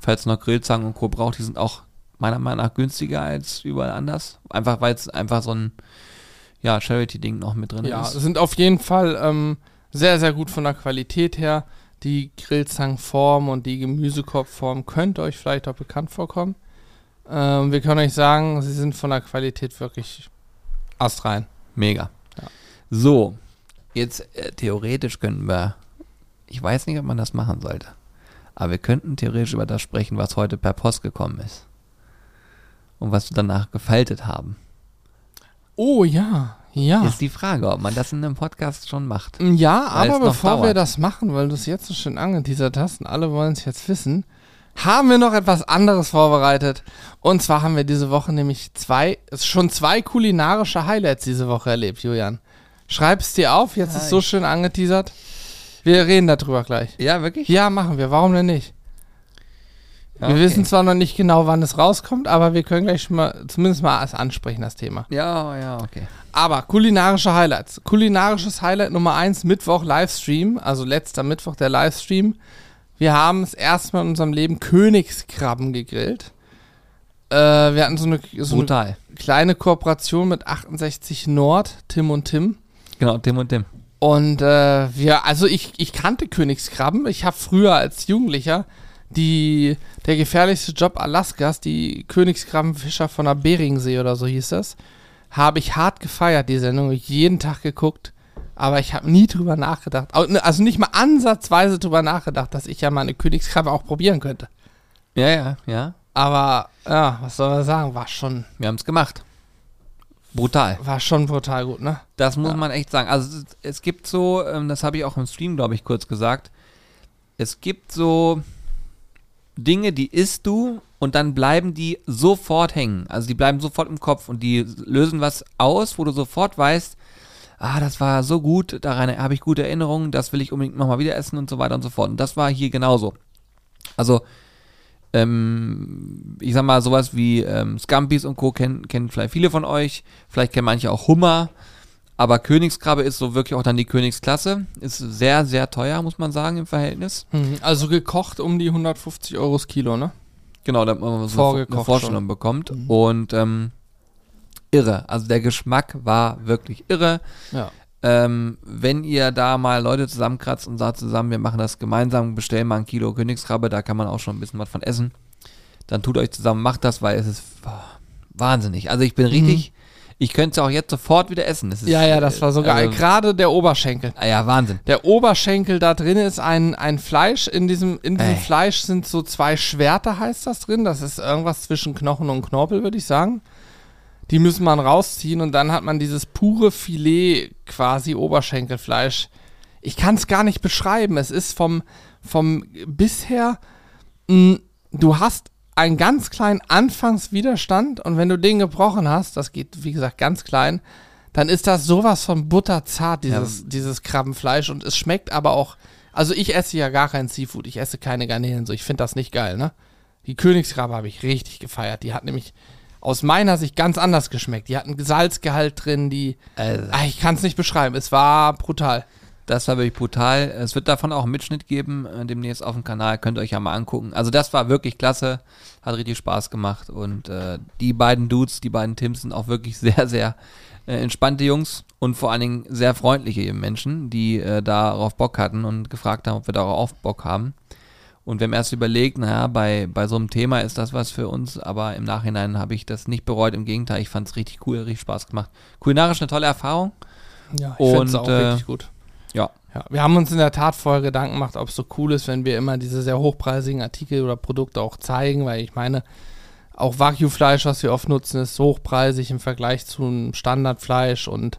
falls ihr noch Grillzangen und Co. braucht, die sind auch meiner Meinung nach günstiger als überall anders. Einfach weil es einfach so ein ja, Charity-Ding noch mit drin Ja, ist. sind auf jeden Fall ähm, sehr, sehr gut von der Qualität her. Die Grillzangenform und die Gemüsekorbform könnte euch vielleicht auch bekannt vorkommen. Ähm, wir können euch sagen, sie sind von der Qualität wirklich astrein. Mega. Ja. So, jetzt äh, theoretisch könnten wir, ich weiß nicht, ob man das machen sollte, aber wir könnten theoretisch über das sprechen, was heute per Post gekommen ist. Und was wir danach gefaltet haben. Oh ja, ja. Ist die Frage, ob man das in einem Podcast schon macht. Ja, es aber bevor wir das machen, weil du es jetzt so schön angeteasert hast und alle wollen es jetzt wissen, haben wir noch etwas anderes vorbereitet. Und zwar haben wir diese Woche nämlich zwei, schon zwei kulinarische Highlights diese Woche erlebt, Julian. Schreib's dir auf, jetzt ist so schön angeteasert. Wir reden darüber gleich. Ja, wirklich? Ja, machen wir. Warum denn nicht? Ja, wir okay. wissen zwar noch nicht genau, wann es rauskommt, aber wir können gleich schon mal, zumindest mal es ansprechen, das Thema. Ja, ja, okay. Aber kulinarische Highlights. Kulinarisches Highlight Nummer eins Mittwoch Livestream, also letzter Mittwoch der Livestream. Wir haben das erste Mal in unserem Leben Königskrabben gegrillt. Äh, wir hatten so eine, so eine kleine Kooperation mit 68 Nord, Tim und Tim. Genau, Tim und Tim. Und äh, wir, also ich, ich kannte Königskrabben. Ich habe früher als Jugendlicher die, der gefährlichste Job Alaskas, die Königskrabbenfischer von der Beringsee oder so hieß das, habe ich hart gefeiert, die Sendung. Ich jeden Tag geguckt. Aber ich habe nie drüber nachgedacht. Ne, Also nicht mal ansatzweise drüber nachgedacht, dass ich ja mal eine Königskrabbe auch probieren könnte. Ja, ja, ja. Aber ja, was soll man sagen, war schon, Wir haben es gemacht. Brutal. war schon brutal gut, ne? Das muss Ja. man echt sagen. Also es, es gibt so, ähm, das habe ich auch im Stream, glaube ich, kurz gesagt. Es gibt so Dinge, die isst du und dann bleiben die sofort hängen. Also die bleiben sofort im Kopf und die lösen was aus, wo du sofort weißt, ah, das war so gut, daran habe ich gute Erinnerungen, das will ich unbedingt nochmal wieder essen und so weiter und so fort. Und das war hier genauso. Also, ähm, ich sag mal, sowas wie ähm, Scampis und Co. kennen, kennen vielleicht viele von euch. Vielleicht kennen manche auch Hummer. Aber Königskrabbe ist so wirklich auch dann die Königsklasse. Ist sehr, sehr teuer, muss man sagen, im Verhältnis. Mhm. Also gekocht um die 150 Euro das Kilo, ne? Genau, damit man so Vorgekocht eine Vorstellung bekommt. Und ähm, irre. Also der Geschmack war wirklich irre. Ja. Ähm, wenn ihr da mal Leute zusammenkratzt und sagt zusammen, wir machen das gemeinsam, bestellen mal ein Kilo Königskrabbe, da kann man auch schon ein bisschen was von essen. Dann tut euch zusammen, macht das, weil es ist wahnsinnig. Also ich bin richtig, ich könnte es auch jetzt sofort wieder essen. Ist, Ja, ja, das war so geil. also- Gerade der Oberschenkel. Ah ja, Wahnsinn. Der Oberschenkel da drin ist ein, ein Fleisch. In diesem, in diesem Ey. Fleisch sind so zwei Schwerter, heißt das drin. Das ist irgendwas zwischen Knochen und Knorpel, würde ich sagen. Die müssen man rausziehen und dann hat man dieses pure Filet, quasi Oberschenkelfleisch. Ich kann es gar nicht beschreiben. Es ist vom, vom bisher, mh, du hast einen ganz kleinen Anfangswiderstand. Und wenn du den gebrochen hast, das geht wie gesagt ganz klein, dann ist das sowas von butterzart, dieses, dieses Krabbenfleisch. Und es schmeckt aber auch, also ich esse ja gar kein Seafood, ich esse keine Garnelen, so ich finde das nicht geil, ne? Die Königskrabbe habe ich richtig gefeiert, die hat nämlich aus meiner Sicht ganz anders geschmeckt, die hat einen Salzgehalt drin, die, Also, ah, ich kann es nicht beschreiben, es war brutal. Das war wirklich brutal. Es wird davon auch einen Mitschnitt geben, äh, demnächst auf dem Kanal. Könnt ihr euch ja mal angucken. Also das war wirklich klasse. Hat richtig Spaß gemacht. Und äh, die beiden Dudes, die beiden Tims sind auch wirklich sehr, sehr äh, entspannte Jungs und vor allen Dingen sehr freundliche Menschen, die äh, darauf Bock hatten und gefragt haben, ob wir darauf auch Bock haben. Und wir haben erst überlegt, naja, bei, bei so einem Thema ist das was für uns, aber im Nachhinein habe ich das nicht bereut. Im Gegenteil, ich fand es richtig cool, richtig Spaß gemacht. Kulinarisch eine tolle Erfahrung. Ja, ich finde es Und, auch äh, richtig gut. Ja, Ja, wir haben uns in der Tat vorher Gedanken gemacht, ob es so cool ist, wenn wir immer diese sehr hochpreisigen Artikel oder Produkte auch zeigen, weil ich meine, auch Wagyu-Fleisch, was wir oft nutzen, ist hochpreisig im Vergleich zu Standardfleisch und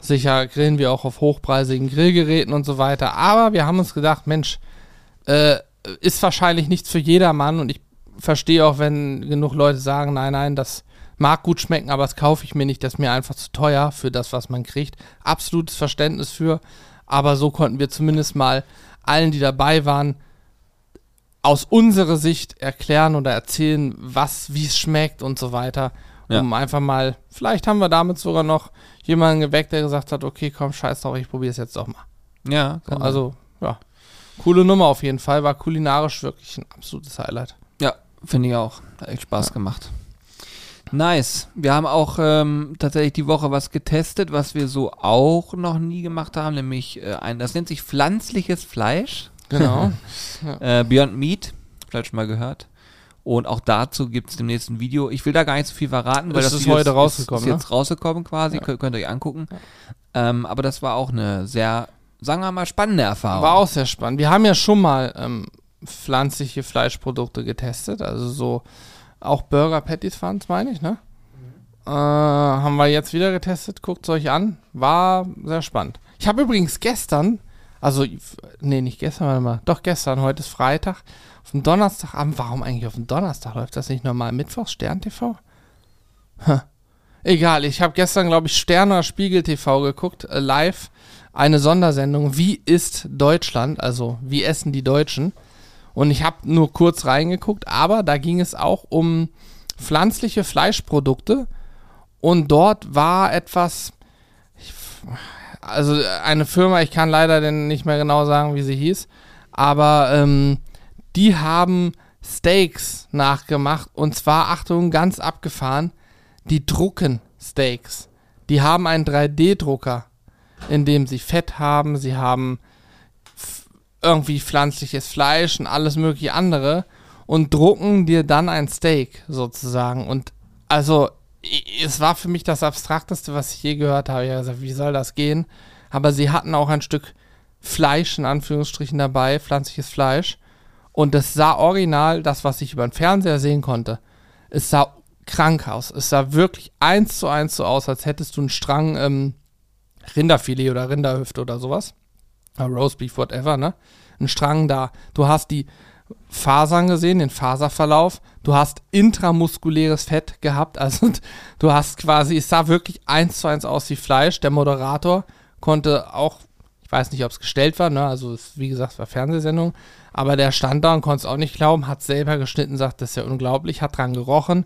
sicher grillen wir auch auf hochpreisigen Grillgeräten und so weiter. Aber wir haben uns gedacht, Mensch, äh, ist wahrscheinlich nichts für jedermann und ich verstehe auch, wenn genug Leute sagen, nein, nein, das mag gut schmecken, aber das kaufe ich mir nicht, das ist mir einfach zu teuer für das, was man kriegt. Absolutes Verständnis für, aber so konnten wir zumindest mal allen, die dabei waren, aus unserer Sicht erklären oder erzählen, was, wie es schmeckt und so weiter. Ja. Um einfach mal, vielleicht haben wir damit sogar noch jemanden geweckt, der gesagt hat, okay, komm, scheiß drauf, ich probiere es jetzt doch mal. ja. So, also, ja. Coole Nummer auf jeden Fall, war kulinarisch wirklich ein absolutes Highlight. Ja, finde ich auch. Hat echt Spaß gemacht. Nice. Wir haben auch ähm, tatsächlich die Woche was getestet, was wir so auch noch nie gemacht haben, nämlich äh, ein, das nennt sich pflanzliches Fleisch. Genau. Äh, Beyond Meat. Vielleicht schon mal gehört. Und auch dazu gibt es demnächst ein Video. Ich will da gar nicht so viel verraten, weil Das das, ist heute rausgekommen, Ist, ist jetzt rausgekommen quasi. Ja. Könnt, könnt ihr euch angucken. Ähm, aber das war auch eine sehr, sagen wir mal, spannende Erfahrung. War auch sehr spannend. Wir haben ja schon mal ähm, pflanzliche Fleischprodukte getestet, also so auch Burger Patties es, meine ich, ne? Äh, haben wir jetzt wieder getestet, guckt es euch an. War sehr spannend. Ich habe übrigens gestern Also, nee, nicht gestern, warte mal. Doch gestern, heute ist Freitag. Auf dem Donnerstagabend, warum eigentlich auf dem Donnerstag? Läuft das nicht normal Mittwochs, Stern TV? Huh. Egal, ich habe gestern, glaube ich, Stern oder Spiegel TV geguckt, äh, live. Eine Sondersendung, wie ist Deutschland? Also, wie essen die Deutschen? Und ich habe nur kurz reingeguckt, aber da ging es auch um pflanzliche Fleischprodukte. Und dort war etwas, ich, also eine Firma, ich kann leider denn nicht mehr genau sagen, wie sie hieß, aber ähm, die haben Steaks nachgemacht und zwar, Achtung, ganz abgefahren, die drucken Steaks. Die haben einen 3D-Drucker, in dem sie Fett haben, sie haben irgendwie pflanzliches Fleisch und alles mögliche andere und drucken dir dann ein Steak sozusagen. Und also es war für mich das Abstrakteste, was ich je gehört habe. Ich habe gesagt, wie soll das gehen? Aber sie hatten auch ein Stück Fleisch in Anführungsstrichen dabei, pflanzliches Fleisch. Und das sah original, das, was ich über den Fernseher sehen konnte. Es sah krank aus. Es sah wirklich eins zu eins so aus, als hättest du einen Strang ähm, Rinderfilet oder Rinderhüfte oder sowas. Roastbeef, whatever, ne? Ein Strang da. Du hast die Fasern gesehen, den Faserverlauf. Du hast intramuskuläres Fett gehabt. Also du hast quasi, es sah wirklich eins zu eins aus wie Fleisch. Der Moderator konnte auch, ich weiß nicht, ob es gestellt war, ne? Also es, wie gesagt, es war Fernsehsendung. Aber der stand da und konnte es auch nicht glauben, hat selber geschnitten, sagt, das ist ja unglaublich, hat dran gerochen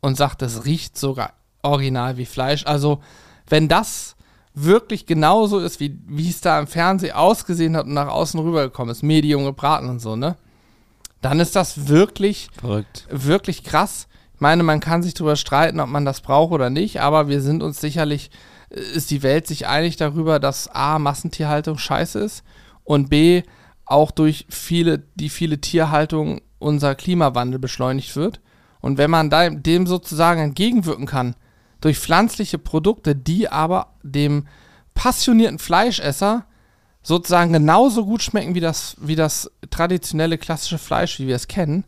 und sagt, es riecht sogar original wie Fleisch. Also wenn das wirklich genauso ist, wie, wie es da im Fernsehen ausgesehen hat und nach außen rübergekommen ist, Medium gebraten und so, ne? dann ist das wirklich, Verrückt. wirklich krass. Ich meine, man kann sich darüber streiten, ob man das braucht oder nicht, aber wir sind uns sicherlich, äh, ist die Welt sich einig darüber, dass A, Massentierhaltung scheiße ist und B, auch durch viele, die viele Tierhaltung unser Klimawandel beschleunigt wird. Und wenn man da, dem sozusagen entgegenwirken kann, durch pflanzliche Produkte, die aber dem passionierten Fleischesser sozusagen genauso gut schmecken wie das, wie das traditionelle klassische Fleisch, wie wir es kennen,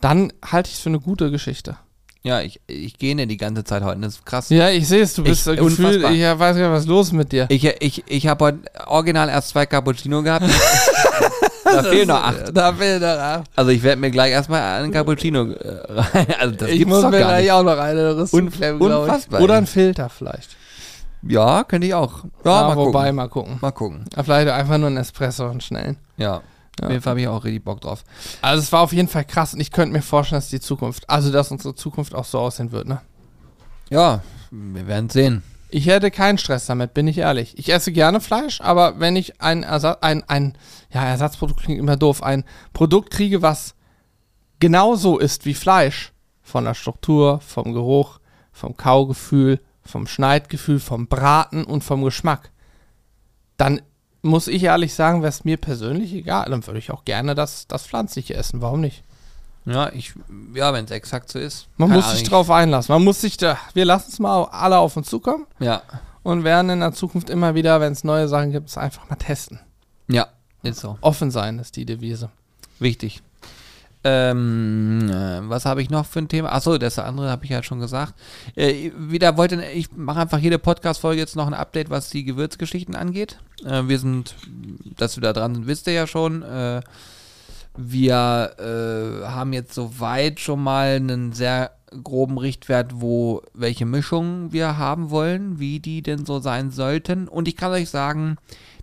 dann halte ich es für eine gute Geschichte. Ja, ich, ich gehe die ganze Zeit heute. Das ist krass. Ja, ich sehe es, du bist Ich- gefühlt, unfassbar. ich weiß gar nicht, was ist los mit dir. Ich, ich, ich habe heute original erst zwei Cappuccino gehabt. da fehlen noch acht. Da fehlt noch acht. Also ich werde mir gleich erstmal einen Cappuccino äh, rein. Also das Ich gibt's muss doch mir gar gleich nicht. auch noch eine Rüstung unfassbar, Oder ey. ein Filter vielleicht. Ja, könnte ich auch. Ja, Ja, mal wobei, gucken. mal gucken. Mal gucken. Ja, Vielleicht einfach nur ein Espresso und schnellen. Ja. Auf jeden Fall habe ich auch richtig Bock drauf. Also es war auf jeden Fall krass und ich könnte mir vorstellen, dass die Zukunft, also dass unsere Zukunft auch so aussehen wird, ne? Ja, wir werden sehen. Ich hätte keinen Stress damit, bin ich ehrlich. Ich esse gerne Fleisch, aber wenn ich ein, Ersatz, ein, ein ja, Ersatzprodukt klingt immer doof, ein Produkt kriege, was genauso ist wie Fleisch, von der Struktur, vom Geruch, vom Kaugefühl, vom Schneidgefühl, vom Braten und vom Geschmack, dann muss ich ehrlich sagen, wäre es mir persönlich egal. Dann würde ich auch gerne das, das Pflanzliche essen. Warum nicht? Ja, ich, ja, wenn es exakt so ist. Man muss sich drauf einlassen. Man muss sich da, wir lassen es mal alle auf uns zukommen Ja, und werden in der Zukunft immer wieder, wenn es neue Sachen gibt, es einfach mal testen. ja, ist so. Offen sein ist die Devise. Wichtig. Ähm, äh, was habe ich noch für ein Thema? Achso, das andere habe ich ja schon gesagt. Äh, wieder wollte, ich mache einfach jede Podcast-Folge jetzt noch ein Update, was die Gewürzgeschichten angeht. Äh, wir sind, dass wir da dran sind, wisst ihr ja schon. Äh, wir äh, haben jetzt soweit schon mal einen sehr groben Richtwert, wo welche Mischungen wir haben wollen, wie die denn so sein sollten. Und ich kann euch sagen,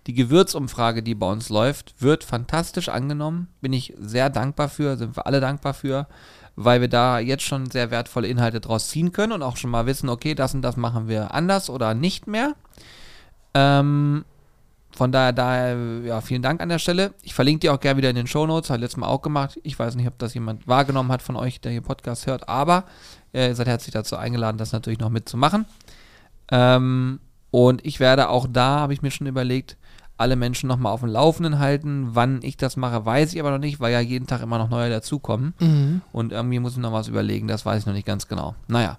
die Gewürzumfrage, die bei uns läuft, wird fantastisch angenommen. Bin ich sehr dankbar für, sind wir alle dankbar für, weil wir da jetzt schon sehr wertvolle Inhalte draus ziehen können und auch schon mal wissen, okay, das und das machen wir anders oder nicht mehr. Ähm, von daher, daher, ja, vielen Dank an der Stelle. Ich verlinke die auch gerne wieder in den Shownotes, habe ich letztes Mal auch gemacht. Ich weiß nicht, ob das jemand wahrgenommen hat von euch, der hier Podcast hört, aber äh, ihr seid herzlich dazu eingeladen, das natürlich noch mitzumachen. Ähm, und ich werde auch da, habe ich mir schon überlegt, alle Menschen nochmal auf dem Laufenden halten. Wann ich das mache, weiß ich aber noch nicht, weil ja jeden Tag immer noch neue dazukommen. Und irgendwie muss ich noch was überlegen, das weiß ich noch nicht ganz genau. Naja.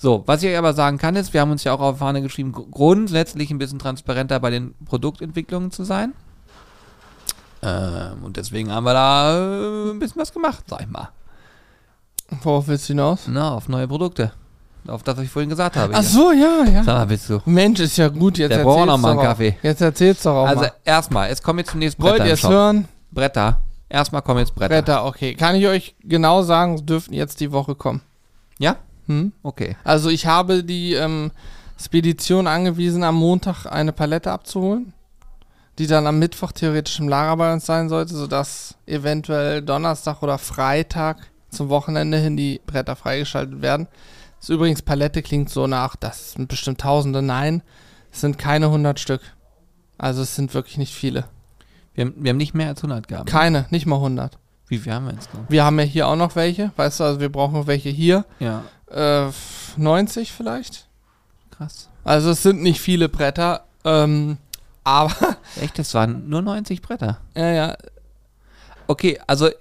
So, was ich euch aber sagen kann, ist, wir haben uns ja auch auf Fahne geschrieben, gr- grundsätzlich ein bisschen transparenter bei den Produktentwicklungen zu sein. Ähm, und deswegen haben wir da äh, ein bisschen was gemacht, sag ich mal. Worauf willst du hinaus? Na, auf neue Produkte. Auf das, was ich vorhin gesagt habe. Ach hier. so, ja, ja. Sag mal, bist du. Mensch, ist ja gut. Jetzt Der braucht noch mal einen. Kaffee. Jetzt erzähl's doch auch Also mal. erstmal, es kommen jetzt zunächst Bretter Wollt ihr es hören? Bretter. Erstmal kommen jetzt Bretter. Bretter, okay. Kann ich euch genau sagen, es dürften jetzt die Woche kommen. Ja? Hm? Okay. Also ich habe die ähm, Spedition angewiesen, am Montag eine Palette abzuholen, die dann am Mittwoch theoretisch im Lager bei uns sein sollte, sodass eventuell Donnerstag oder Freitag zum Wochenende hin die Bretter freigeschaltet werden. Das ist übrigens Palette klingt so nach, das sind bestimmt Tausende. Nein, es sind keine 100 Stück. Also es sind wirklich nicht viele. Wir haben, wir haben nicht mehr als 100 gehabt. Keine, nicht mal 100. Wie viel haben wir jetzt noch? Wir haben ja hier auch noch welche, weißt du, also wir brauchen noch welche hier. Ja, Äh, 90 vielleicht. krass. Also es sind nicht viele Bretter, ähm, aber Echt, das waren nur 90 Bretter. ja, ja, Okay, also äh,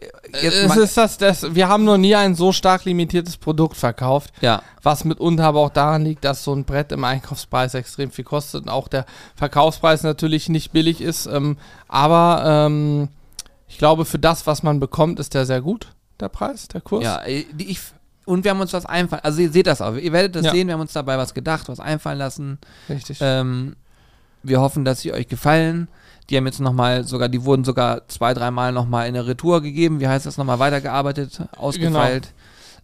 jetzt es ist das, das, wir haben noch nie ein so stark limitiertes Produkt verkauft, ja, was mitunter aber auch daran liegt, dass so ein Brett im Einkaufspreis extrem viel kostet und auch der Verkaufspreis natürlich nicht billig ist. Ähm, aber ähm, ich glaube, für das, was man bekommt, ist der sehr gut, der Preis, der Kurs. ja, äh, ich und wir haben uns was einfallen, also ihr seht das auch, ihr werdet das Ja. sehen, wir haben uns dabei was gedacht, was einfallen lassen. Richtig. Ähm, wir hoffen, dass sie euch gefallen. Die haben jetzt nochmal sogar, die wurden sogar zwei, dreimal nochmal in eine Retour gegeben. Wie heißt das nochmal? Weitergearbeitet, ausgefeilt.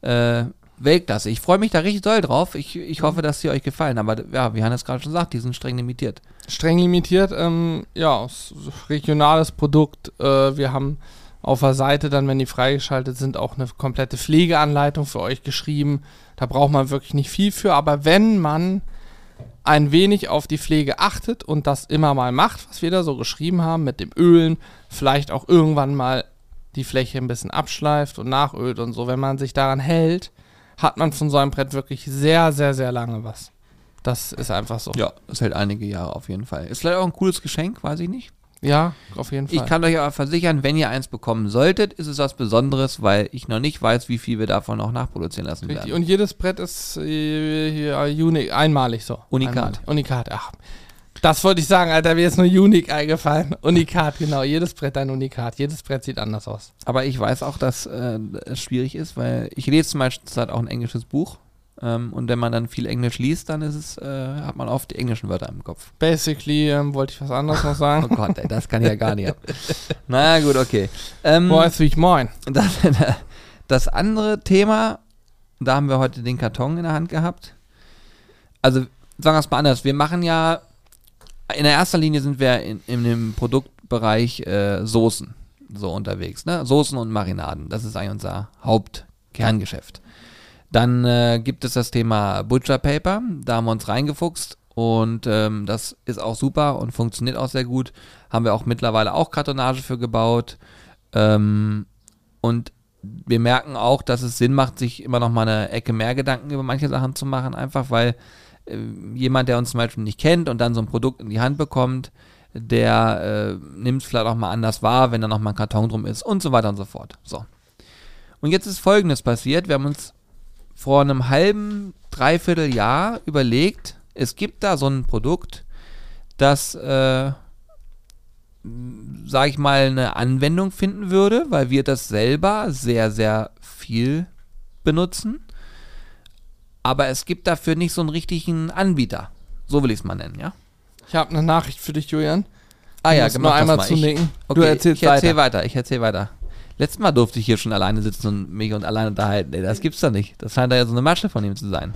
Äh, Weltklasse. Ich freue mich da richtig doll drauf. Ich, ich hoffe, dass sie euch gefallen. Aber ja, wie Hannes gerade schon sagt, die sind streng limitiert. streng limitiert. Ähm, ja, regionales Produkt. Äh, wir haben auf der Seite dann, wenn die freigeschaltet sind, auch eine komplette Pflegeanleitung für euch geschrieben. Da braucht man wirklich nicht viel für. Aber wenn man ein wenig auf die Pflege achtet und das immer mal macht, was wir da so geschrieben haben mit dem Ölen, vielleicht auch irgendwann mal die Fläche ein bisschen abschleift und nachölt und so, wenn man sich daran hält, hat man von so einem Brett wirklich sehr, sehr, sehr lange was. Das ist einfach so. Ja, das hält einige Jahre auf jeden Fall. Ist vielleicht auch ein cooles Geschenk, weiß ich nicht. Ja, auf jeden Fall. Ich kann euch aber versichern, wenn ihr eins bekommen solltet, ist es was Besonderes, weil ich noch nicht weiß, wie viel wir davon noch nachproduzieren lassen Richtig. werden. Und jedes Brett ist äh, hier unique, einmalig so. Unikat. Einmalig. Unikat, ach. Das wollte ich sagen, Alter, mir ist nur Unique eingefallen. Unikat, genau. Jedes Brett ein Unikat. Jedes Brett sieht anders aus. Aber ich weiß auch, dass äh, es schwierig ist, weil ich lese zum Beispiel auch ein englisches Buch. Ähm, und wenn man dann viel Englisch liest, dann ist es, äh, hat man oft die englischen Wörter im Kopf. Basically ähm, wollte ich was anderes noch Oh sagen. Gott, ey, das kann ich ja gar nicht ab. Na gut, okay. Ähm, Weiß wie ich moin. das, das andere Thema, da haben wir heute den Karton in der Hand gehabt. Also, sagen wir es mal anders. Wir machen ja, in der ersten Linie sind wir in, in dem Produktbereich äh, Soßen so unterwegs. Ne? Soßen und Marinaden. Das ist eigentlich unser Hauptkerngeschäft. Dann äh, gibt es das Thema Butcher Paper. Da haben wir uns reingefuchst und ähm, das ist auch super und funktioniert auch sehr gut. Haben wir auch mittlerweile auch Kartonage für gebaut. Ähm, und wir merken auch, dass es Sinn macht, sich immer noch mal eine Ecke mehr Gedanken über manche Sachen zu machen, einfach weil äh, jemand, der uns zum Beispiel nicht kennt und dann so ein Produkt in die Hand bekommt, der äh, nimmt es vielleicht auch mal anders wahr, wenn da noch mal ein Karton drum ist und so weiter und so fort. So. Und jetzt ist Folgendes passiert. Wir haben uns vor einem halben, dreiviertel Jahr überlegt, es gibt da so ein Produkt, das, äh, sage ich mal, eine Anwendung finden würde, weil wir das selber sehr, sehr viel benutzen. Aber es gibt dafür nicht so einen richtigen Anbieter. So will ich es mal nennen, ja? Ich habe eine Nachricht für dich, Julian. Ah ja, genau. nur einmal zunicken. Okay, du erzählst ich erzähl weiter. weiter. Ich erzähl weiter. Letztes Mal durfte ich hier schon alleine sitzen und mich und alleine unterhalten. Nee, das gibt's doch nicht. Das scheint da ja so eine Masche von ihm zu sein.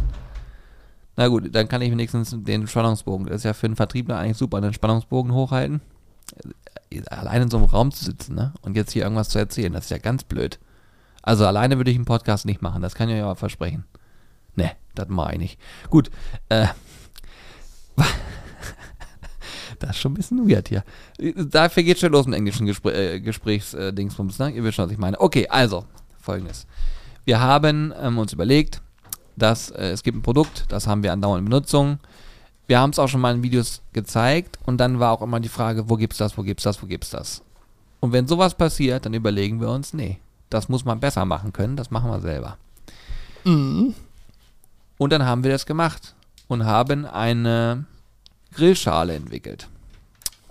Na gut, dann kann ich wenigstens den Spannungsbogen. Das ist ja für einen Vertriebler eigentlich super, den Spannungsbogen hochhalten. Alleine in so einem Raum zu sitzen, ne? Und jetzt hier irgendwas zu erzählen, das ist ja ganz blöd. Also alleine würde ich einen Podcast nicht machen, das kann ich euch aber versprechen. Ne, das mache ich. Gut, äh. Das ist schon ein bisschen weird hier. Dafür geht schon los im englischen Gespr äh, Gesprächsdingsbums, ne? Ihr wisst schon, was ich meine. Okay, also, folgendes. Wir haben ähm, uns überlegt, dass äh, es gibt ein Produkt, das haben wir andauernd in Benutzung. Wir haben es auch schon mal in Videos gezeigt und dann war auch immer die Frage, wo gibt's das, wo gibt's das, wo gibt's das? Und wenn sowas passiert, dann überlegen wir uns, nee, das muss man besser machen können, das machen wir selber. Mhm. Und dann haben wir das gemacht und haben eine Grillschale entwickelt.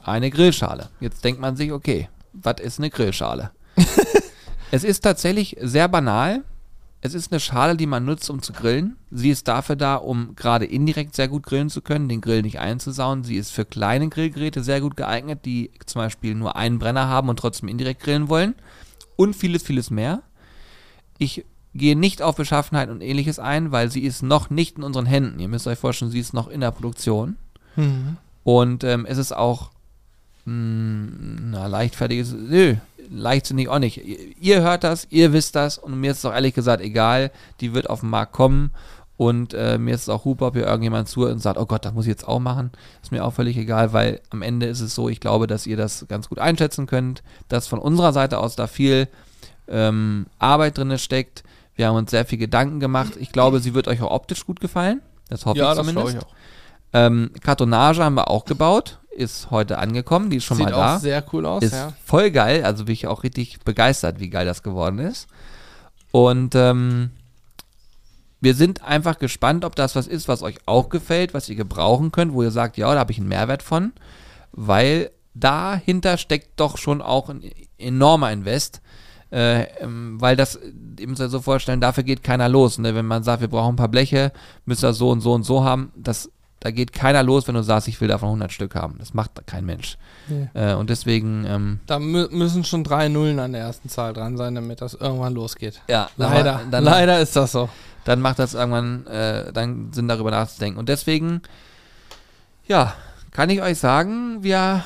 Eine Grillschale. Jetzt denkt man sich, okay, was ist eine Grillschale? es ist tatsächlich sehr banal. es ist eine Schale, die man nutzt, um zu grillen. Sie ist dafür da, um gerade indirekt sehr gut grillen zu können, den Grill nicht einzusauen. Sie ist für kleine Grillgeräte sehr gut geeignet, die zum Beispiel nur einen Brenner haben und trotzdem indirekt grillen wollen. Und vieles, vieles mehr. Ich gehe nicht auf Beschaffenheit und ähnliches ein, weil sie ist noch nicht in unseren Händen. Ihr müsst euch vorstellen, sie ist noch in der Produktion. Mhm. Und ähm, es ist auch, mh, na, leichtfertiges, nö, leichtsinnig auch nicht. Ihr, hört das, ihr wisst das und mir ist es auch ehrlich gesagt egal, die wird auf den Markt kommen und äh, mir ist es auch hupe, ob hier irgendjemand zuhört und sagt, oh Gott, das muss ich jetzt auch machen. Ist mir auch völlig egal, weil am Ende ist es so, ich glaube, dass ihr das ganz gut einschätzen könnt, dass von unserer Seite aus da viel ähm, Arbeit drin steckt. Wir haben uns sehr viel Gedanken gemacht. Ich glaube, sie wird euch auch optisch gut gefallen. Das hoffe Ja, ich das zumindest. glaube ich auch. Ähm, Kartonage haben wir auch gebaut, ist heute angekommen, die ist schon Sieht mal da. auch sehr cool aus, ist ja. voll geil, also bin ich auch richtig begeistert, wie geil das geworden ist. Und ähm, wir sind einfach gespannt, ob das was ist, was euch auch gefällt, was ihr gebrauchen könnt, wo ihr sagt, ja, da habe ich einen Mehrwert von, weil dahinter steckt doch schon auch ein enormer Invest. Äh, ähm, weil das, ihr müsst euch so vorstellen, dafür geht keiner los. Ne? Wenn man sagt, wir brauchen ein paar Bleche, müsst ihr so und so und so haben, das, da geht keiner los, wenn du sagst, ich will davon 100 Stück haben. Das macht kein Mensch. Nee. Äh, und deswegen, ähm, Da mü müssen schon drei Nullen an der ersten Zahl dran sein, damit das irgendwann losgeht. ja, Leider, dann, leider ist das so. dann macht das irgendwann, äh, dann Sinn darüber nachzudenken. Und deswegen, ja, kann ich euch sagen, wir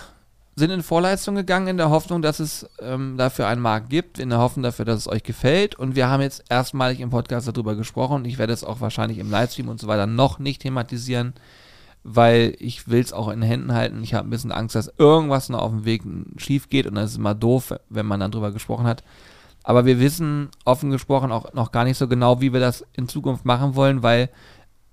sind in Vorleistung gegangen in der Hoffnung, dass es ähm, dafür einen Markt gibt, in der Hoffnung dafür, dass es euch gefällt. Und wir haben jetzt erstmalig im Podcast darüber gesprochen. Ich werde es auch wahrscheinlich im Livestream und so weiter noch nicht thematisieren, weil ich will es auch in Händen halten. Ich habe ein bisschen Angst, dass irgendwas noch auf dem Weg schief geht und das ist immer doof, wenn man dann drüber gesprochen hat. Aber wir wissen offen gesprochen auch noch gar nicht so genau, wie wir das in Zukunft machen wollen, weil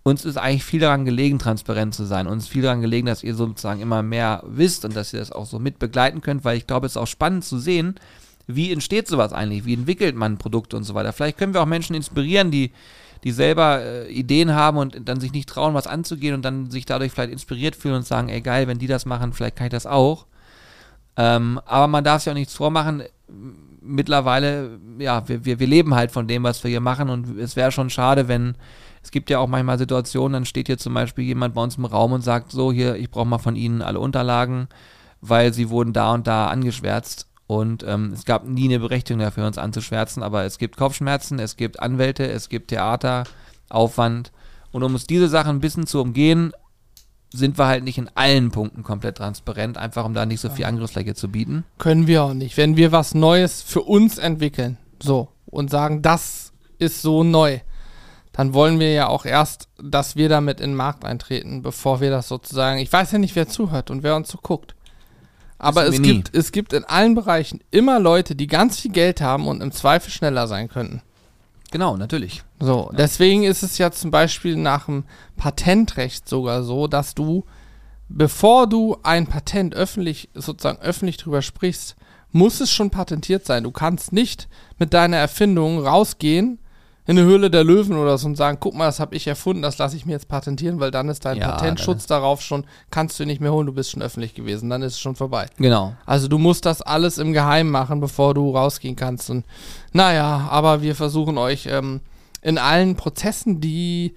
uns ist eigentlich viel daran gelegen, transparent zu sein. Uns ist viel daran gelegen, dass ihr sozusagen immer mehr wisst und dass ihr das auch so mit begleiten könnt, weil ich glaube, es ist auch spannend zu sehen, wie entsteht sowas eigentlich, wie entwickelt man Produkte und so weiter. Vielleicht können wir auch Menschen inspirieren, die, die selber äh, Ideen haben und dann sich nicht trauen, was anzugehen und dann sich dadurch vielleicht inspiriert fühlen und sagen, ey geil, wenn die das machen, vielleicht kann ich das auch. Ähm, aber man darf sich auch nichts vormachen. Mittlerweile, ja, wir, wir, wir leben halt von dem, was wir hier machen und es wäre schon schade, wenn es gibt ja auch manchmal Situationen, dann steht hier zum Beispiel jemand bei uns im Raum und sagt, so hier, ich brauche mal von Ihnen alle Unterlagen, weil sie wurden da und da angeschwärzt. Und ähm, es gab nie eine Berechtigung dafür, uns anzuschwärzen, aber es gibt Kopfschmerzen, es gibt Anwälte, es gibt Theater, Aufwand. Und um uns diese Sachen ein bisschen zu umgehen, sind wir halt nicht in allen Punkten komplett transparent, einfach um da nicht so viel Angriffsfläche zu bieten. Können wir auch nicht. Wenn wir was Neues für uns entwickeln, so, und sagen, das ist so neu, dann wollen wir ja auch erst, dass wir damit in den Markt eintreten, bevor wir das sozusagen. Ich weiß ja nicht, wer zuhört und wer uns so guckt. Aber es nie. gibt, es gibt in allen Bereichen immer Leute, die ganz viel Geld haben und im Zweifel schneller sein könnten. Genau, natürlich. So, deswegen ist es ja zum Beispiel nach dem Patentrecht sogar so, dass du, bevor du ein Patent öffentlich, sozusagen öffentlich drüber sprichst, muss es schon patentiert sein. Du kannst nicht mit deiner Erfindung rausgehen in eine Höhle der Löwen oder so und sagen, guck mal, das habe ich erfunden, das lasse ich mir jetzt patentieren, weil dann ist dein Ja, Patentschutz darauf schon, kannst du nicht mehr holen, du bist schon öffentlich gewesen, dann ist es schon vorbei. Genau. Also du musst das alles im Geheimen machen, bevor du rausgehen kannst. Und naja, aber wir versuchen euch ähm, in allen Prozessen, die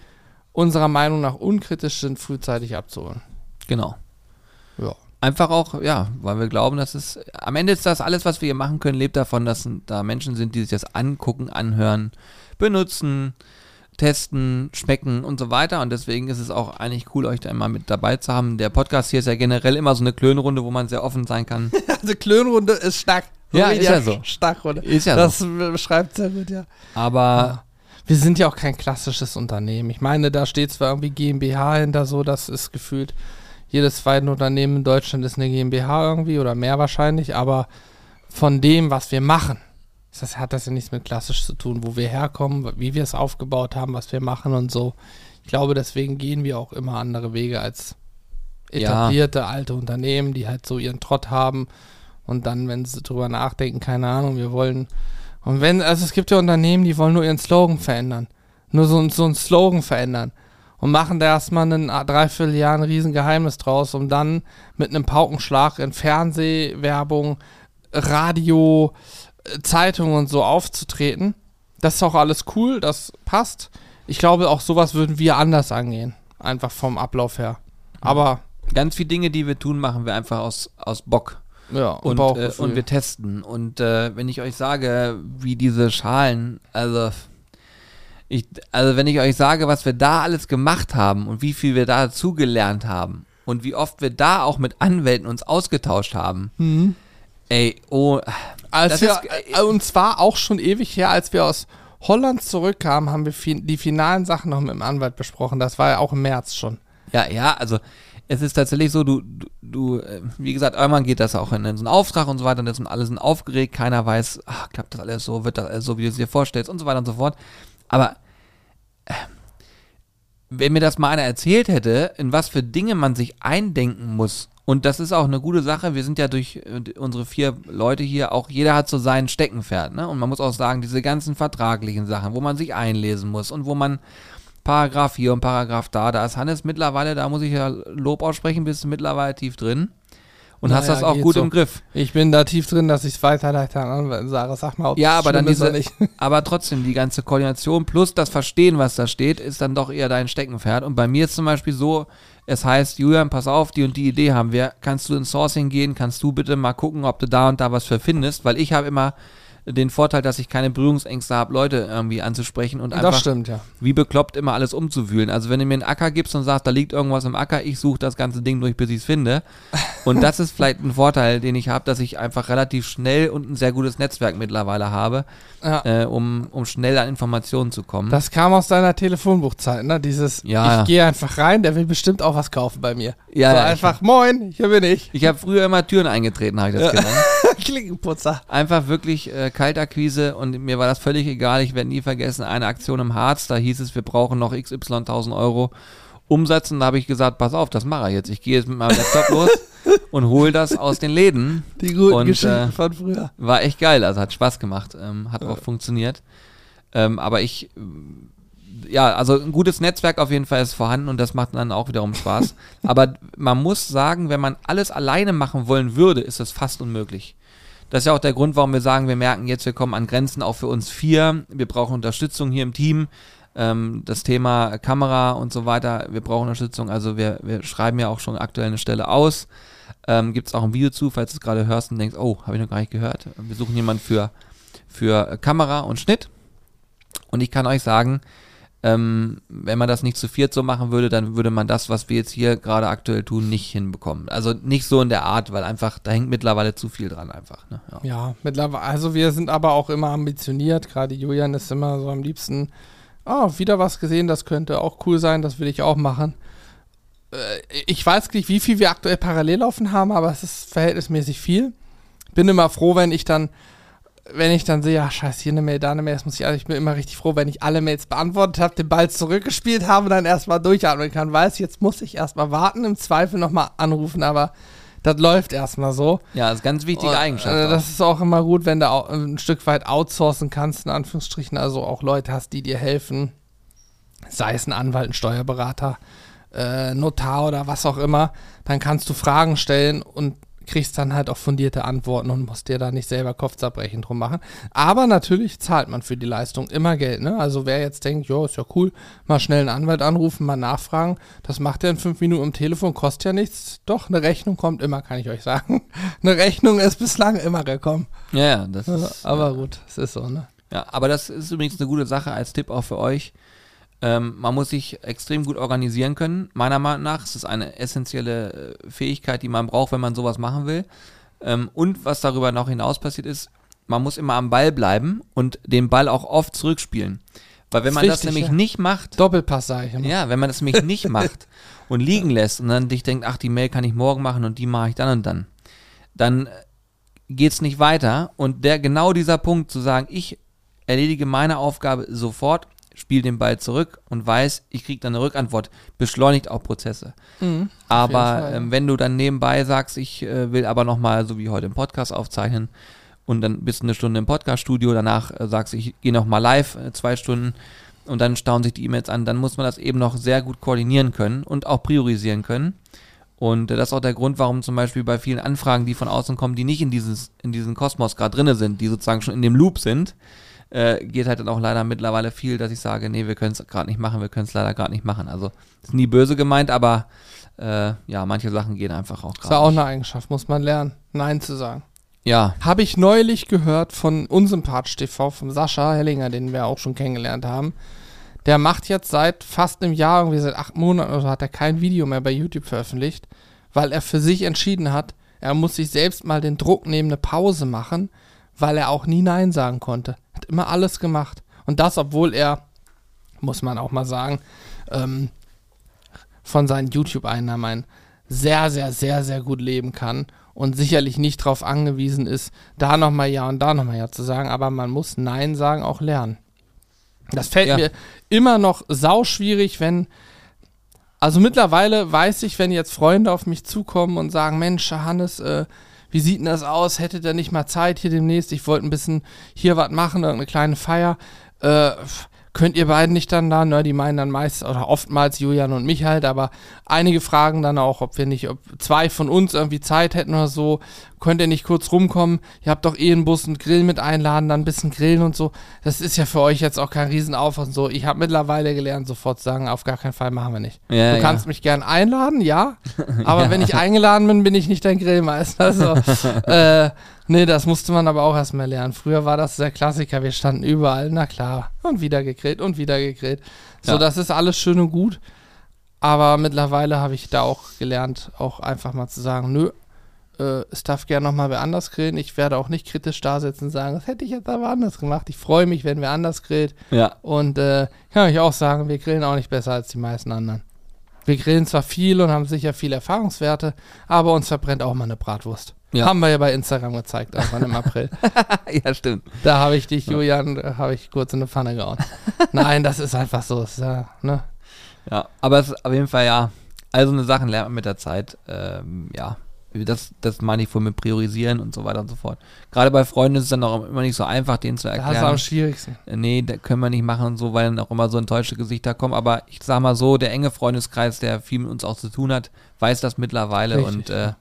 unserer Meinung nach unkritisch sind, frühzeitig abzuholen. Genau. Ja. Einfach auch, ja, weil wir glauben, dass es, am Ende ist das alles, was wir hier machen können, lebt davon, dass da Menschen sind, die sich das angucken, anhören, benutzen, testen, schmecken und so weiter. Und deswegen ist es auch eigentlich cool, euch da immer mit dabei zu haben. Der Podcast hier ist ja generell immer so eine Klönrunde, wo man sehr offen sein kann. Also Klönrunde ist stark. Ja, ist ja so. Starkrunde. Ist ja das beschreibt sehr gut, ja. Aber Wir sind ja auch kein klassisches Unternehmen. Ich meine, da steht zwar irgendwie GmbH hinter so, das ist gefühlt jedes zweite Unternehmen in Deutschland ist eine GmbH irgendwie oder mehr wahrscheinlich, aber von dem, was wir machen, das, hat das ja nichts mit klassisch zu tun, wo wir herkommen, wie wir es aufgebaut haben, was wir machen und so. Ich glaube, deswegen gehen wir auch immer andere Wege als Ja. etablierte alte Unternehmen, die halt so ihren Trott haben und dann, wenn sie drüber nachdenken, keine Ahnung, wir wollen und wenn, also es gibt ja Unternehmen, die wollen nur ihren Slogan verändern. Nur so, so einen Slogan verändern. Und machen da erstmal ein Dreivierteljahr ein Riesengeheimnis draus, um dann mit einem Paukenschlag in Fernsehwerbung, Radio, äh, Zeitung und so aufzutreten. Das ist auch alles cool, das passt. Ich glaube, auch sowas würden wir anders angehen. Einfach vom Ablauf her. Aber Ganz viele Dinge, die wir tun, machen wir einfach aus, aus Bock. ja, Und, äh, Bauchgefühl. und wir testen. Und äh, wenn ich euch sage, wie diese Schalen, also ich, also wenn ich euch sage, was wir da alles gemacht haben und wie viel wir da dazugelernt haben und wie oft wir da auch mit Anwälten uns ausgetauscht haben, Mhm. Ey, oh, Als wir, ist- äh, und zwar auch schon ewig her, als wir aus Holland zurückkamen, haben wir fin die finalen Sachen noch mit dem Anwalt besprochen. Das war ja auch im März schon. Ja, ja, also es ist tatsächlich so, du, du, du äh, wie gesagt, irgendwann geht das auch in, in so einen Auftrag und so weiter, und jetzt sind alle sind aufgeregt, keiner weiß, ach, klappt das alles so, wird das alles so, wie du es dir vorstellst und so weiter und so fort. Aber äh, wenn mir das mal einer erzählt hätte, in was für Dinge man sich eindenken muss, und das ist auch eine gute Sache, wir sind ja durch äh, unsere vier Leute hier, auch jeder hat so sein Steckenpferd, ne? Und man muss auch sagen, diese ganzen vertraglichen Sachen, wo man sich einlesen muss und wo man Paragraph hier und Paragraph da. Da ist Hannes mittlerweile, da muss ich ja Lob aussprechen, bist du mittlerweile tief drin. Und hast Naja, das auch gut so. im Griff. Ich bin da tief drin, dass ich es weiterleite an sage, sag mal, ob Ja, aber dann diese, nicht. aber trotzdem die ganze Koordination plus das Verstehen, was da steht, ist dann doch eher dein Steckenpferd. Und bei mir ist zum Beispiel so, es heißt, Julian, pass auf, die und die Idee haben wir. Kannst du ins Sourcing gehen? Kannst du bitte mal gucken, ob du da und da was für findest? Weil ich habe immer den Vorteil, dass ich keine Berührungsängste habe, Leute irgendwie anzusprechen und einfach Das stimmt, ja. wie bekloppt immer alles umzuwühlen. Also wenn du mir einen Acker gibst und sagst, da liegt irgendwas im Acker, ich suche das ganze Ding durch, bis ich es finde. Und das ist vielleicht ein Vorteil, den ich habe, dass ich einfach relativ schnell und ein sehr gutes Netzwerk mittlerweile habe, ja. äh, um, um schnell an Informationen zu kommen. Das kam aus deiner Telefonbuchzeit, ne? Dieses, Ja, ich gehe einfach rein, der will bestimmt auch was kaufen bei mir. Ja, so einfach, moin, hier bin ich. ich habe früher immer Türen eingetreten, habe ich das genannt. Klinkenputzer. Einfach wirklich äh, Kaltakquise und mir war das völlig egal. Ich werde nie vergessen, eine Aktion im Harz, da hieß es, wir brauchen noch XY 1000 Euro Umsatz und da habe ich gesagt, pass auf, das mache ich jetzt. Ich gehe jetzt mit meinem Laptop los und hole das aus den Läden. Die guten Und, Geschichten äh, von früher. War echt geil, also hat Spaß gemacht, ähm, hat auch funktioniert. Ähm, aber ich, ja, also ein gutes Netzwerk auf jeden Fall ist vorhanden und das macht dann auch wiederum Spaß. aber man muss sagen, wenn man alles alleine machen wollen würde, ist das fast unmöglich. Das ist ja auch der Grund, warum wir sagen, wir merken jetzt, wir kommen an Grenzen auch für uns vier. Wir brauchen Unterstützung hier im Team. Ähm, das Thema Kamera und so weiter, wir brauchen Unterstützung. Also wir, wir schreiben ja auch schon aktuell eine Stelle aus. Ähm, Gibt es auch ein Video zu, falls du es gerade hörst und denkst, oh, habe ich noch gar nicht gehört. Wir suchen jemanden für, für Kamera und Schnitt. Und ich kann euch sagen, ähm, wenn man das nicht zu viert so machen würde, dann würde man das, was wir jetzt hier gerade aktuell tun, nicht hinbekommen. Also nicht so in der Art, weil einfach, da hängt mittlerweile zu viel dran einfach. Ne? Ja. Ja, mittlerweile, also wir sind aber auch immer ambitioniert. Gerade Julian ist immer so am liebsten, oh, wieder was gesehen, das könnte auch cool sein, das will ich auch machen. Äh, ich weiß nicht, wie viel wir aktuell parallel laufen haben, aber es ist verhältnismäßig viel. Bin immer froh, wenn ich dann, wenn ich dann sehe, ja, scheiße, hier eine Mail, da eine Mail, das muss ich, also ich bin immer richtig froh, wenn ich alle Mails beantwortet habe, den Ball zurückgespielt habe und dann erstmal durchatmen kann. Weiß, jetzt muss ich erstmal warten, im Zweifel nochmal anrufen, aber das läuft erstmal so. ja, das ist ganz wichtige Und, Eigenschaft. äh, das ist auch immer gut, wenn du ein Stück weit outsourcen kannst, in Anführungsstrichen, also auch Leute hast, die dir helfen. Sei es ein Anwalt, ein Steuerberater, äh, Notar oder was auch immer. Dann kannst du Fragen stellen und kriegst dann halt auch fundierte Antworten und musst dir da nicht selber Kopfzerbrechen drum machen. Aber natürlich zahlt man für die Leistung immer Geld. Ne? Also wer jetzt denkt, ja, ist ja cool, mal schnell einen Anwalt anrufen, mal nachfragen, das macht er in fünf Minuten am Telefon, kostet ja nichts. Doch, eine Rechnung kommt immer, kann ich euch sagen. eine Rechnung ist bislang immer gekommen. ja, ja, das ist, Aber gut, es ist so, ne? Ja, aber das ist übrigens eine gute Sache als Tipp auch für euch. Ähm, man muss sich extrem gut organisieren können. Meiner Meinung nach ist es eine essentielle äh, Fähigkeit, die man braucht, wenn man sowas machen will. Ähm, und was darüber noch hinaus passiert ist, man muss immer am Ball bleiben und den Ball auch oft zurückspielen. Weil wenn Ist man das wichtig, nämlich ja. nicht macht, Doppelpass sage ich immer. ja, wenn man das nämlich nicht macht und liegen lässt und dann dich denkt, ach, die Mail kann ich morgen machen und die mache ich dann und dann, dann geht's nicht weiter. Und der genau dieser Punkt zu sagen, ich erledige meine Aufgabe sofort, spiele den Ball zurück und weiß, ich kriege dann eine Rückantwort, beschleunigt auch Prozesse. Mhm. Aber ähm, wenn du dann nebenbei sagst, ich äh, will aber nochmal, so wie heute im Podcast aufzeichnen und dann bist du eine Stunde im Podcaststudio, danach äh, sagst du, ich gehe nochmal live, äh, zwei Stunden und dann stauen sich die E-Mails an, dann muss man das eben noch sehr gut koordinieren können und auch priorisieren können. Und äh, das ist auch der Grund, warum zum Beispiel bei vielen Anfragen, die von außen kommen, die nicht in, dieses, in diesen Kosmos gerade drinne sind, die sozusagen schon in dem Loop sind, äh, geht halt dann auch leider mittlerweile viel, dass ich sage, nee, wir können es gerade nicht machen, wir können es leider gerade nicht machen. Also ist nie böse gemeint, aber äh, ja, manche Sachen gehen einfach auch Ist ja gerade. auch nicht. eine Eigenschaft, muss man lernen, Nein zu sagen. Ja, Habe ich neulich gehört von Unsympath TV, vom Sascha Hellinger, den wir auch schon kennengelernt haben. Der macht jetzt seit fast einem Jahr, irgendwie seit acht Monaten oder so, hat er kein Video mehr bei YouTube veröffentlicht, weil er für sich entschieden hat, er muss sich selbst mal den Druck nehmen, eine Pause machen, weil er auch nie Nein sagen konnte. Immer alles gemacht. Und das, obwohl er, muss man auch mal sagen, ähm, von seinen YouTube-Einnahmen ein sehr, sehr, sehr, sehr gut leben kann und sicherlich nicht darauf angewiesen ist, da nochmal Ja und da nochmal Ja zu sagen, aber man muss Nein sagen auch lernen. Das fällt Ja. mir immer noch sauschwierig, wenn. Also mittlerweile weiß ich, wenn jetzt Freunde auf mich zukommen und sagen, Mensch, Hannes, äh, wie sieht denn das aus? Hättet ihr nicht mal Zeit hier demnächst? Ich wollte ein bisschen hier was machen, irgendeine kleine Feier. Äh, könnt ihr beiden nicht dann da? Ne, die meinen dann meist oder oftmals Julian und mich halt, aber einige fragen dann auch, ob wir nicht, ob zwei von uns irgendwie Zeit hätten oder so. Könnt ihr nicht kurz rumkommen? Ihr habt doch eh einen Bus und Grill mit einladen, dann ein bisschen grillen und so. Das ist ja für euch jetzt auch kein Riesenaufwand und so. Ich habe mittlerweile gelernt, sofort zu sagen, auf gar keinen Fall machen wir nicht. Ja, du ja. kannst mich gern einladen, ja. Aber wenn ich eingeladen bin, bin ich nicht dein Grillmeister. Also, äh, nee, das musste man aber auch erstmal lernen. Früher war das der Klassiker. Wir standen überall, na klar. Und wieder gegrillt und wieder gegrillt. So, Ja. das ist alles schön und gut. Aber mittlerweile habe ich da auch gelernt, auch einfach mal zu sagen, nö, äh, es darf gerne nochmal wer anders grillen. Ich werde auch nicht kritisch da sitzen und sagen, das hätte ich jetzt aber anders gemacht. Ich freue mich, wenn wer anders grillt. ja, Und äh, kann euch auch sagen, wir grillen auch nicht besser als die meisten anderen. Wir grillen zwar viel und haben sicher viele Erfahrungswerte, aber uns verbrennt auch mal eine Bratwurst. Ja. Haben wir ja bei Instagram gezeigt, irgendwann im April. ja, stimmt. Da habe ich dich, Julian, da habe ich kurz in eine Pfanne gehauen. Nein, das ist einfach so. Ist ja, ne? Ja, aber es ist auf jeden Fall ja, also eine Sachen lernt man mit der Zeit. Ähm, ja, das, das meine ich wohl mit Priorisieren und so weiter und so fort. Gerade bei Freunden ist es dann auch immer nicht so einfach, denen zu Das ist erklären. am schwierigsten. äh, nee, da können wir nicht machen und so, weil dann auch immer so enttäuschte Gesichter kommen. Aber ich sag mal so, der enge Freundeskreis, der viel mit uns auch zu tun hat, weiß das mittlerweile Richtig, und äh,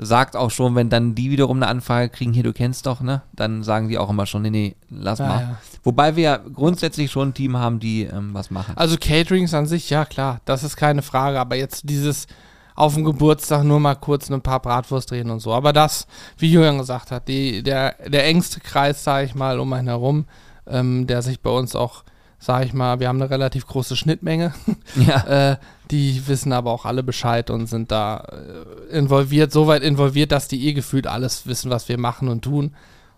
sagt auch schon, wenn dann die wiederum eine Anfrage kriegen, hier, du kennst doch, ne? Dann sagen die auch immer schon, nee, nee, lass Ja, mal. ja. Wobei wir ja grundsätzlich schon ein Team haben, die ähm, was machen. Also Caterings an sich, ja klar, das ist keine Frage. Aber jetzt dieses auf dem Geburtstag nur mal kurz ein paar Bratwurst drehen und so. Aber das, wie Julian gesagt hat, die, der, der engste Kreis, sage ich mal, um einen herum, ähm, der sich bei uns auch, sage ich mal, wir haben eine relativ große Schnittmenge. ja. äh, die wissen aber auch alle Bescheid und sind da äh, involviert, soweit involviert, dass die eh gefühlt alles wissen, was wir machen und tun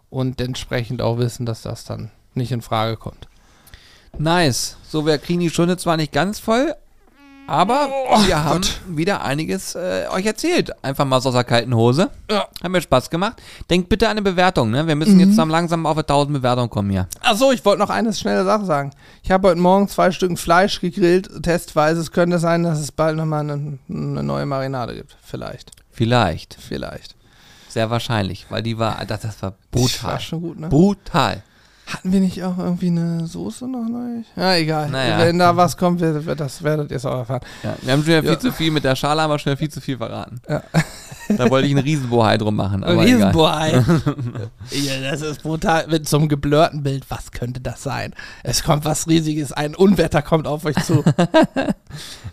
und entsprechend auch wissen, dass das dann nicht in Frage kommt. Nice. So, wir kriegen die Stunde zwar nicht ganz voll, aber Oh wir haben wieder einiges äh, euch erzählt. Einfach mal so aus der kalten Hose. Ja. Hat mir Spaß gemacht. Denkt bitte an eine Bewertung, ne? Wir müssen Mhm. jetzt langsam auf 1000 Bewertungen kommen hier. Achso, ich wollte noch eine schnelle Sache sagen. Ich habe heute Morgen zwei Stück Fleisch gegrillt, testweise. Es könnte sein, dass es bald nochmal eine, eine neue Marinade gibt. Vielleicht. Vielleicht. Vielleicht. Sehr wahrscheinlich, weil die war, das, das war Das brutal. war schon gut, ne? Brutal. Hatten wir nicht auch irgendwie eine Soße noch neu? Ja, egal. Naja. Wenn da was kommt, wird, wird das werdet ihr es auch erfahren. Ja, wir haben schon wieder viel Ja. zu viel, mit der Schale haben wir schon viel zu viel verraten. Ja. Da wollte ich einen Riesenbohai drum machen. Egal. Riesenbohai. ja, das ist brutal. Mit so einem geblurrten Bild. Was könnte das sein? Es kommt was Riesiges. Ein Unwetter kommt auf euch zu.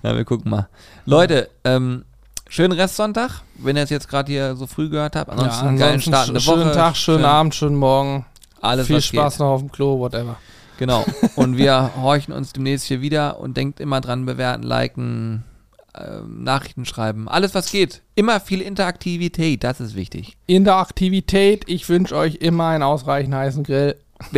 Ja, wir gucken mal. Leute, ähm, schönen Restsonntag, wenn ihr es jetzt gerade hier so früh gehört habt. Ansonsten, einen geilen Start sch- Woche. Schönen Tag, schönen Schön- Abend, schönen Morgen. Alles, Viel was Spaß geht. noch auf dem Klo, whatever. Genau. Und wir horchen uns demnächst hier wieder und denkt immer dran, bewerten, liken, ähm, Nachrichten schreiben. Alles, was geht. Immer viel Interaktivität, das ist wichtig. In der Aktivität, ich wünsche euch immer einen ausreichend heißen Grill. Bis